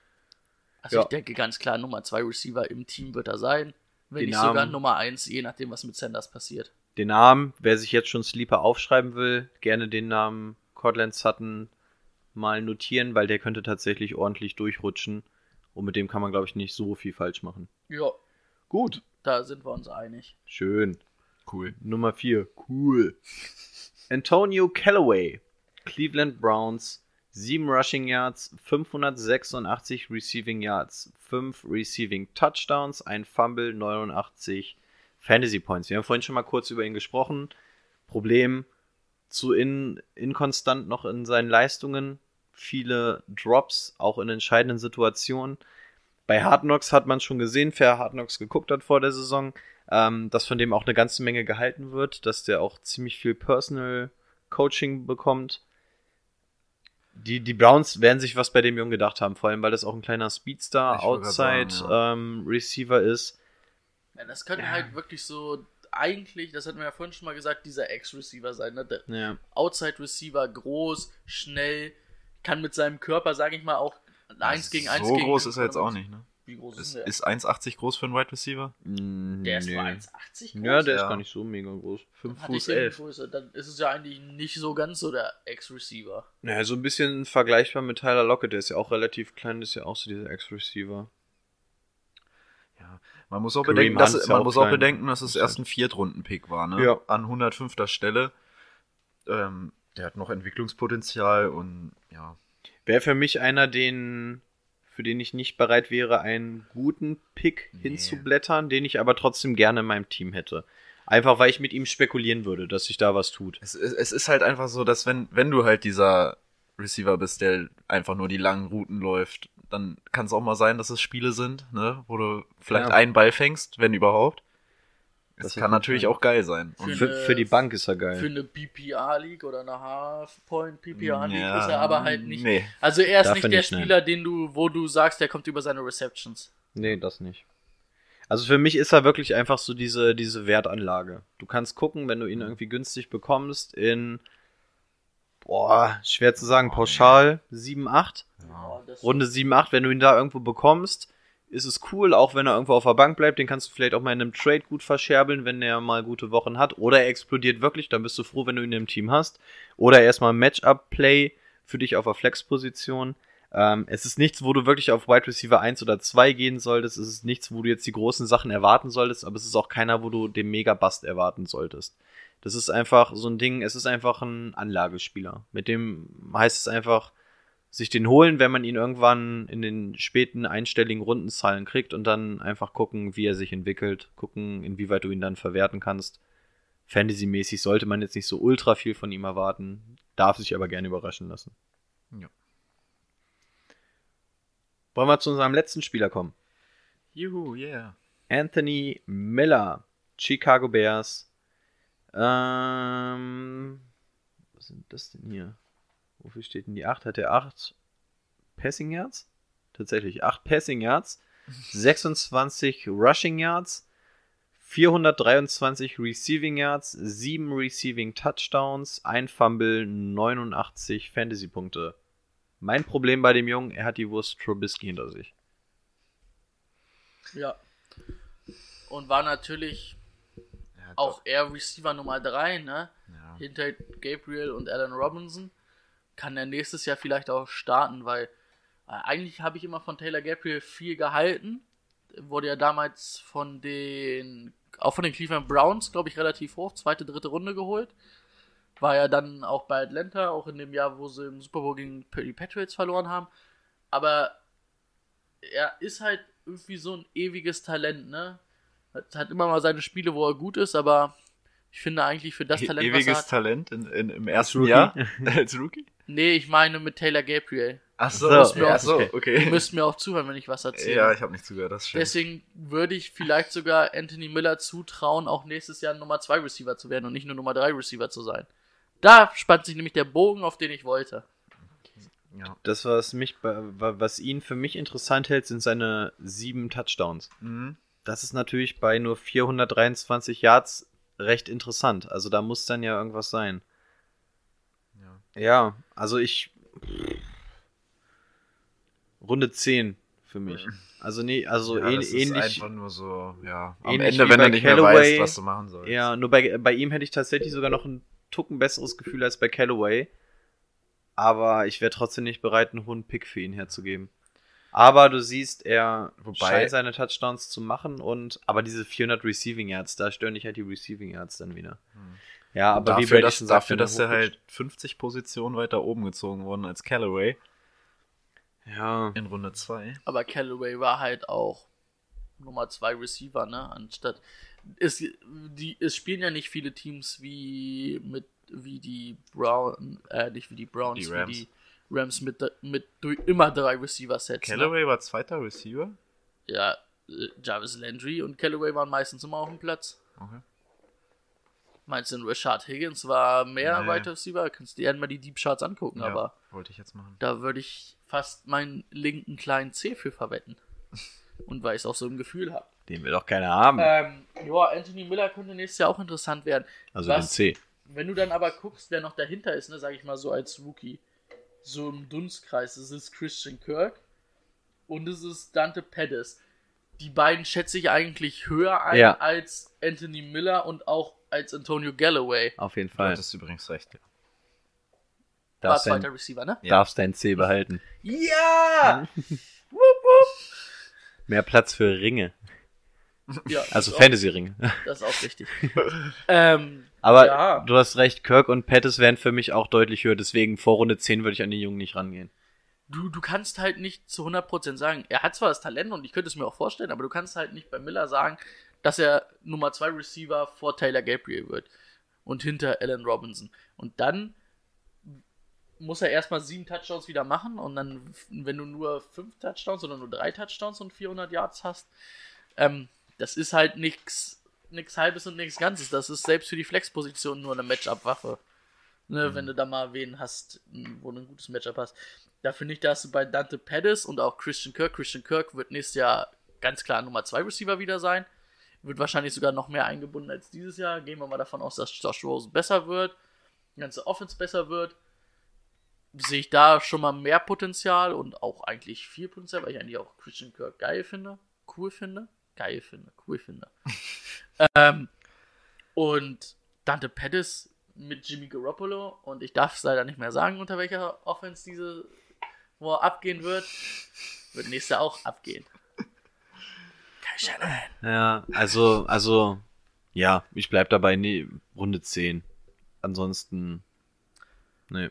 Also Ja. ich denke ganz klar, Nummer 2 Receiver im Team wird er sein. Wenn Den nicht Namen- sogar Nummer 1, je nachdem, was mit Sanders passiert. den Namen, wer sich jetzt schon Sleeper aufschreiben will, gerne den Namen Cortland Sutton mal notieren, weil der könnte tatsächlich ordentlich durchrutschen. Und mit dem kann man, glaube ich, nicht so viel falsch machen. Ja, Gut. da sind wir uns einig. Schön. Cool. Nummer 4. Cool. Antonio Callaway. Cleveland Browns. 7 Rushing Yards, 586 Receiving Yards, 5 Receiving Touchdowns, ein Fumble, 89 Fantasy Points. Wir haben vorhin schon mal kurz über ihn gesprochen. Problem zu in, inkonstant noch in seinen Leistungen. Viele Drops, auch in entscheidenden Situationen. Bei Hard Knocks hat man schon gesehen, wer Hard Knocks geguckt hat vor der Saison, ähm, dass von dem auch eine ganze Menge gehalten wird, dass der auch ziemlich viel Personal Coaching bekommt. Die, die Browns werden sich was bei dem Jungen gedacht haben, vor allem weil das auch ein kleiner Speedstar, Ich wollte grad Outside sagen, ähm, Receiver ist. Ja, das könnte halt wirklich so, eigentlich, das hatten wir ja vorhin schon mal gesagt, dieser Ex-Receiver sein. Ne? Der Ja. Outside-Receiver, groß, schnell, kann mit seinem Körper, sage ich mal, auch ein 1 gegen 1 So gegen groß ist er jetzt auch nicht, ne? Wie groß Ist, ist der? ist 1,80 groß für einen Wide Receiver? Mm, der ist nee. nur 1,80 groß. Ja, der Ja. ist gar nicht so mega groß. 5 Hatte ich Fuß den 11. größer, dann ist es ja eigentlich nicht so ganz so der Ex-Receiver. Naja, so ein bisschen vergleichbar mit Tyler Lockett, der ist ja auch relativ klein, ist ja auch so dieser Ex-Receiver. Ja. Man muss auch Kareem bedenken, Hunt dass, man auch muss auch bedenken, dass es erst ein Viertrunden-Pick war, ne? Ja. An 105. Stelle. Ähm, der hat noch Entwicklungspotenzial und ja. Wäre für mich einer, den, für den ich nicht bereit wäre, einen guten Pick Nee. hinzublättern, den ich aber trotzdem gerne in meinem Team hätte. Einfach weil ich mit ihm spekulieren würde, dass sich da was tut. Es, es, es ist halt einfach so, dass wenn, wenn du halt dieser Receiver bist, der einfach nur die langen Routen läuft, dann kann es auch mal sein, dass es Spiele sind, ne, wo du vielleicht Ja. einen Ball fängst, wenn überhaupt. Das kann natürlich Fall. auch geil sein. Und Für eine- für die Bank ist er geil. Für eine PPR-League oder eine Half-Point-PPR-League Ja, ist er aber halt nicht. Nee. Also er ist nicht er der nicht, nein. Spieler, den du, wo du sagst, der kommt über seine Receptions. Nee, das nicht. Also für mich ist er wirklich einfach so diese, diese Wertanlage. Du kannst gucken, wenn du ihn irgendwie günstig bekommst, in, boah, schwer zu sagen, pauschal 7, 8. Oh, das Runde 7, 8, wenn du ihn da irgendwo bekommst, ist es cool, auch wenn er irgendwo auf der Bank bleibt, den kannst du vielleicht auch mal in einem Trade gut verscherbeln, wenn er mal gute Wochen hat. Oder er explodiert wirklich, dann bist du froh, wenn du ihn im Team hast. Oder erstmal Matchup-Play für dich auf der Flex-Position. Ähm, es ist nichts, wo du wirklich auf Wide Receiver 1 oder 2 gehen solltest. Es ist nichts, wo du jetzt die großen Sachen erwarten solltest, aber es ist auch keiner, wo du den Mega-Bust erwarten solltest. Das ist einfach so ein Ding, es ist einfach ein Anlagespieler. Mit dem heißt es einfach, sich den holen, wenn man ihn irgendwann in den späten einstelligen Rundenzahlen kriegt und dann einfach gucken, wie er sich entwickelt, gucken, inwieweit du ihn dann verwerten kannst. Fantasy-mäßig sollte man jetzt nicht so ultra viel von ihm erwarten, darf sich aber gerne überraschen lassen. Ja. Wollen wir zu unserem letzten Spieler kommen? Juhu, yeah. Anthony Miller, Chicago Bears. Ähm, was sind das denn hier? Wofür steht denn die 8? Hat er 8 Passing Yards? Tatsächlich 8 Passing Yards, *laughs* 26 Rushing Yards, 423 Receiving Yards, 7 Receiving Touchdowns, 1 Fumble, 89 Fantasy Punkte. Mein Problem bei dem Jungen, er hat die Wurst Trubisky hinter sich. Ja. Und war natürlich Ja, auch er Receiver Nummer 3, ne? Ja. Hinter Gabriel und Alan Robinson. Kann er nächstes Jahr vielleicht auch starten, weil äh, eigentlich habe ich immer von Taylor Gabriel viel gehalten. Wurde ja damals von den, auch von den Cleveland Browns, glaube ich, relativ hoch, zweite, dritte Runde geholt. War ja dann auch bei Atlanta, auch in dem Jahr, wo sie im Super Bowl gegen die Patriots verloren haben. Aber er ist halt irgendwie so ein ewiges Talent, ne? Hat, hat immer mal seine Spiele, wo er gut ist, aber ich finde eigentlich für das Talent, was er Ewiges hat. Talent in, in, im ersten? Jahr. *laughs* Als Rookie? Nee, ich meine mit Taylor Gabriel. Ach so, ach so, okay. Ihr müsst mir auch zuhören, wenn ich was erzähle. Ja, ich habe nicht zugehört, das stimmt. Deswegen würde ich vielleicht sogar Anthony Miller zutrauen, auch nächstes Jahr Nummer 2 Receiver zu werden und nicht nur Nummer 3 Receiver zu sein. Da spannt sich nämlich der Bogen, auf den ich wollte. ja. Das, was mich, was ihn für mich interessant hält, sind seine sieben Touchdowns. Mhm. Das ist natürlich bei nur 423 Yards recht interessant. Also da muss dann ja irgendwas sein. Ja. Also ich. Runde 10 für mich. Also nee, also ja, ähn- das ist ähnlich. einfach nur so, ja, am Ende, wenn du nicht mehr Callaway. weißt, was du machen sollst. Ja, nur bei, bei ihm hätte ich tatsächlich sogar noch ein Tucken besseres Gefühl als bei Callaway. Aber ich wäre trotzdem nicht bereit, einen hohen Pick für ihn herzugeben. Aber du siehst, er Wobei- scheint seine Touchdowns zu machen und aber diese 400 Receiving Yards, da stören dich halt die Receiving Yards dann wieder. Ja, aber wie dafür, Brady dass, dafür er dass er halt 50 Positionen weiter oben gezogen worden als Callaway ja, in Runde 2. Aber Callaway war halt auch Nummer 2 Receiver, ne? Anstatt. Es, die, es spielen ja nicht viele Teams wie mit wie die Brown, äh, nicht wie die Browns, Die wie Rams. die Rams mit, mit durch immer drei Receiver-Sets. Ne? Callaway war zweiter Receiver? Ja, äh, Jarvis Landry und Callaway waren meistens immer auf dem Platz. Okay. Meinst du, Rashad Higgins war mehr Nee. Wide Receiver? Kannst du dir mal die Deep Charts angucken, Ja, aber wollte ich jetzt machen. da würde ich fast meinen linken kleinen C für verwetten. *laughs* Und weil ich es auch so im Gefühl habe. den will doch keiner haben. Ähm, ja, Anthony Miller könnte nächstes Jahr auch interessant werden. also was- den C. Wenn du dann aber guckst, wer noch dahinter ist, ne, sag ich mal so als Rookie, so im Dunstkreis, das ist Christian Kirk und es ist Dante Pettis. die beiden schätze ich eigentlich höher ein Ja. als Anthony Miller und auch als Antonio Galloway. Auf jeden Du Fall. hattest übrigens recht. ja. War Darfst zweiter dein, Receiver, ne? darfst dein C behalten. Ja! *laughs* wupp, wupp. Mehr Platz für Ringe. ja Also Fantasy-Ringe. Das ist auch richtig. *laughs* ähm, Aber Ja. du hast recht, Kirk und Pettis wären für mich auch deutlich höher, deswegen vor Runde 10 würde ich an die Jungen nicht rangehen. du, du kannst halt nicht zu 100% sagen, er hat zwar das Talent und ich könnte es mir auch vorstellen, aber du kannst halt nicht bei Miller sagen, dass er Nummer 2 Receiver vor Taylor Gabriel wird und hinter Allen Robinson. Und dann muss er erstmal sieben Touchdowns wieder machen und dann, wenn du nur fünf Touchdowns oder nur drei Touchdowns und 400 Yards hast, ähm, das ist halt nichts nix halbes und nichts ganzes. Das ist selbst für die Flexposition nur eine Matchup-Waffe. Ne, Wenn du da mal wen hast, wo du ein gutes Matchup hast. Da finde ich, da hast du bei Dante Pettis und auch Christian Kirk. Christian Kirk wird nächstes Jahr ganz klar Nummer 2 Receiver wieder sein. Wird wahrscheinlich sogar noch mehr eingebunden als dieses Jahr. Gehen wir mal davon aus, dass Josh Rosen besser wird. Die ganze Offense besser wird. Sehe ich da schon mal mehr Potenzial und auch eigentlich viel Potenzial, weil ich eigentlich auch Christian Kirk geil finde. Cool finde. Geil finde. Cool finde. *laughs* ähm, und Dante Pettis mit Jimmy Garoppolo und ich darf es leider nicht mehr sagen, unter welcher Offense diese wo abgehen wird, wird nächstes Jahr auch abgehen. Shanahan. Ja, also, also, ja, ich bleib dabei, nee, Runde 10. Ansonsten, nee.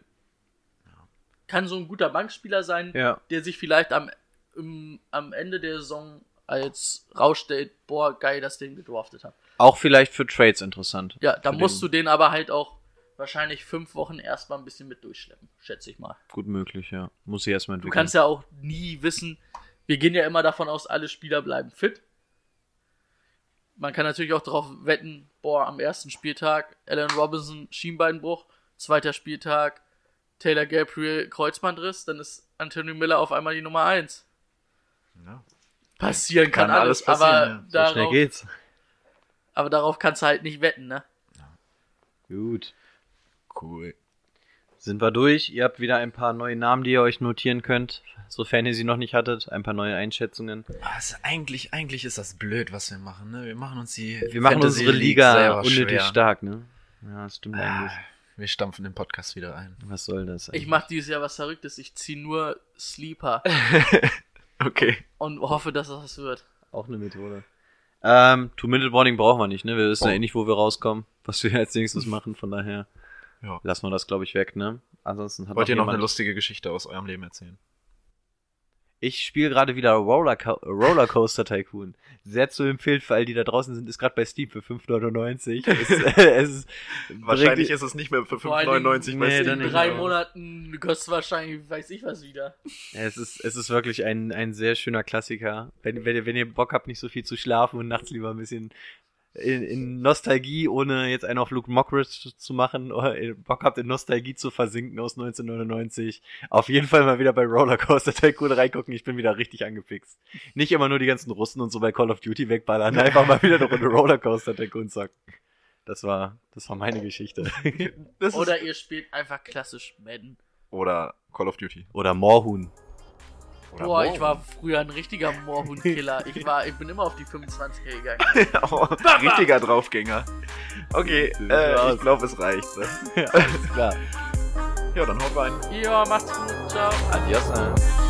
Kann so ein guter Bankspieler sein, Ja. der sich vielleicht am, im, am Ende der Saison als rausstellt, boah, geil, dass den gedraftet hat. Auch vielleicht für Trades interessant. Ja, da musst den- du den aber halt auch wahrscheinlich fünf Wochen erstmal ein bisschen mit durchschleppen, schätze ich mal. Gut möglich, ja. Muss ich erstmal Du entwickeln. kannst ja auch nie wissen, wir gehen ja immer davon aus, alle Spieler bleiben fit. Man kann natürlich auch darauf wetten, boah, am ersten Spieltag Allen Robinson Schienbeinbruch, zweiter Spieltag Taylor Gabriel Kreuzbandriss, dann ist Anthony Miller auf einmal die Nummer 1. Ja. Passieren kann, Kann alles, alles passieren, aber, so schnell darauf, geht's. aber darauf kannst du halt nicht wetten, ne? Gut. Cool. Sind wir durch. Ihr habt wieder ein paar neue Namen, die ihr euch notieren könnt, sofern ihr sie noch nicht hattet. Ein paar neue Einschätzungen. Also eigentlich, eigentlich ist das blöd, was wir machen. Ne? Wir machen uns die Wir machen Fantasy unsere Liga unnötig schwer. stark, ne? Ja, das stimmt Ah, eigentlich. wir stampfen den Podcast wieder ein. Was soll das? Ich eigentlich? mache dieses Jahr was Verrücktes, ich ziehe nur Sleeper *laughs* Okay. und hoffe, dass das was wird. Auch eine Methode. Ähm, Two-Minute Warning brauchen wir nicht, ne? Wir wissen ja Oh. eh nicht, wo wir rauskommen, was wir *laughs* als nächstes machen, von daher Ja. lassen wir das, glaube ich, weg, ne? Ansonsten hat Wollt ihr noch jemand- eine lustige Geschichte aus eurem Leben erzählen? Ich spiele gerade wieder Rollerco Rollercoaster Tycoon. Sehr zu empfehlen für all die da draußen sind, ist gerade bei Steam für 5,99. es, es ist, *laughs* Wahrscheinlich ist es nicht mehr für Vor allen 5,99 Dingen- bei Nee, Steam. In drei Monaten kostet wahrscheinlich, weiß ich was wieder. Es ist, es ist wirklich ein, ein sehr schöner Klassiker. Wenn, wenn, ihr, wenn ihr Bock habt, nicht so viel zu schlafen und nachts lieber ein bisschen in, in Nostalgie, ohne jetzt einen auf Luke Mockridge zu machen, oder in- Bock habt, in Nostalgie zu versinken aus 1999, auf jeden Fall mal wieder bei Rollercoaster Tycoon reingucken. Ich bin wieder richtig angefixt. Nicht immer nur die ganzen Russen und so bei Call of Duty wegballern, *laughs* einfach mal wieder eine Runde Rollercoaster Tycoon zocken. Das war, das war meine Geschichte. *laughs* Oder ihr spielt einfach klassisch Madden. Oder Call of Duty. Oder Moorhuhn. Oder Boah, War. ich war früher ein richtiger Moorhund-Killer. Ich, war, ich bin immer auf die 25 gegangen. *laughs* oh, richtiger Draufgänger. Okay, äh, ich glaube, es reicht. Ne? Alles klar. Ja, dann haut rein. Ja, macht's gut. Ciao. Adios. äh.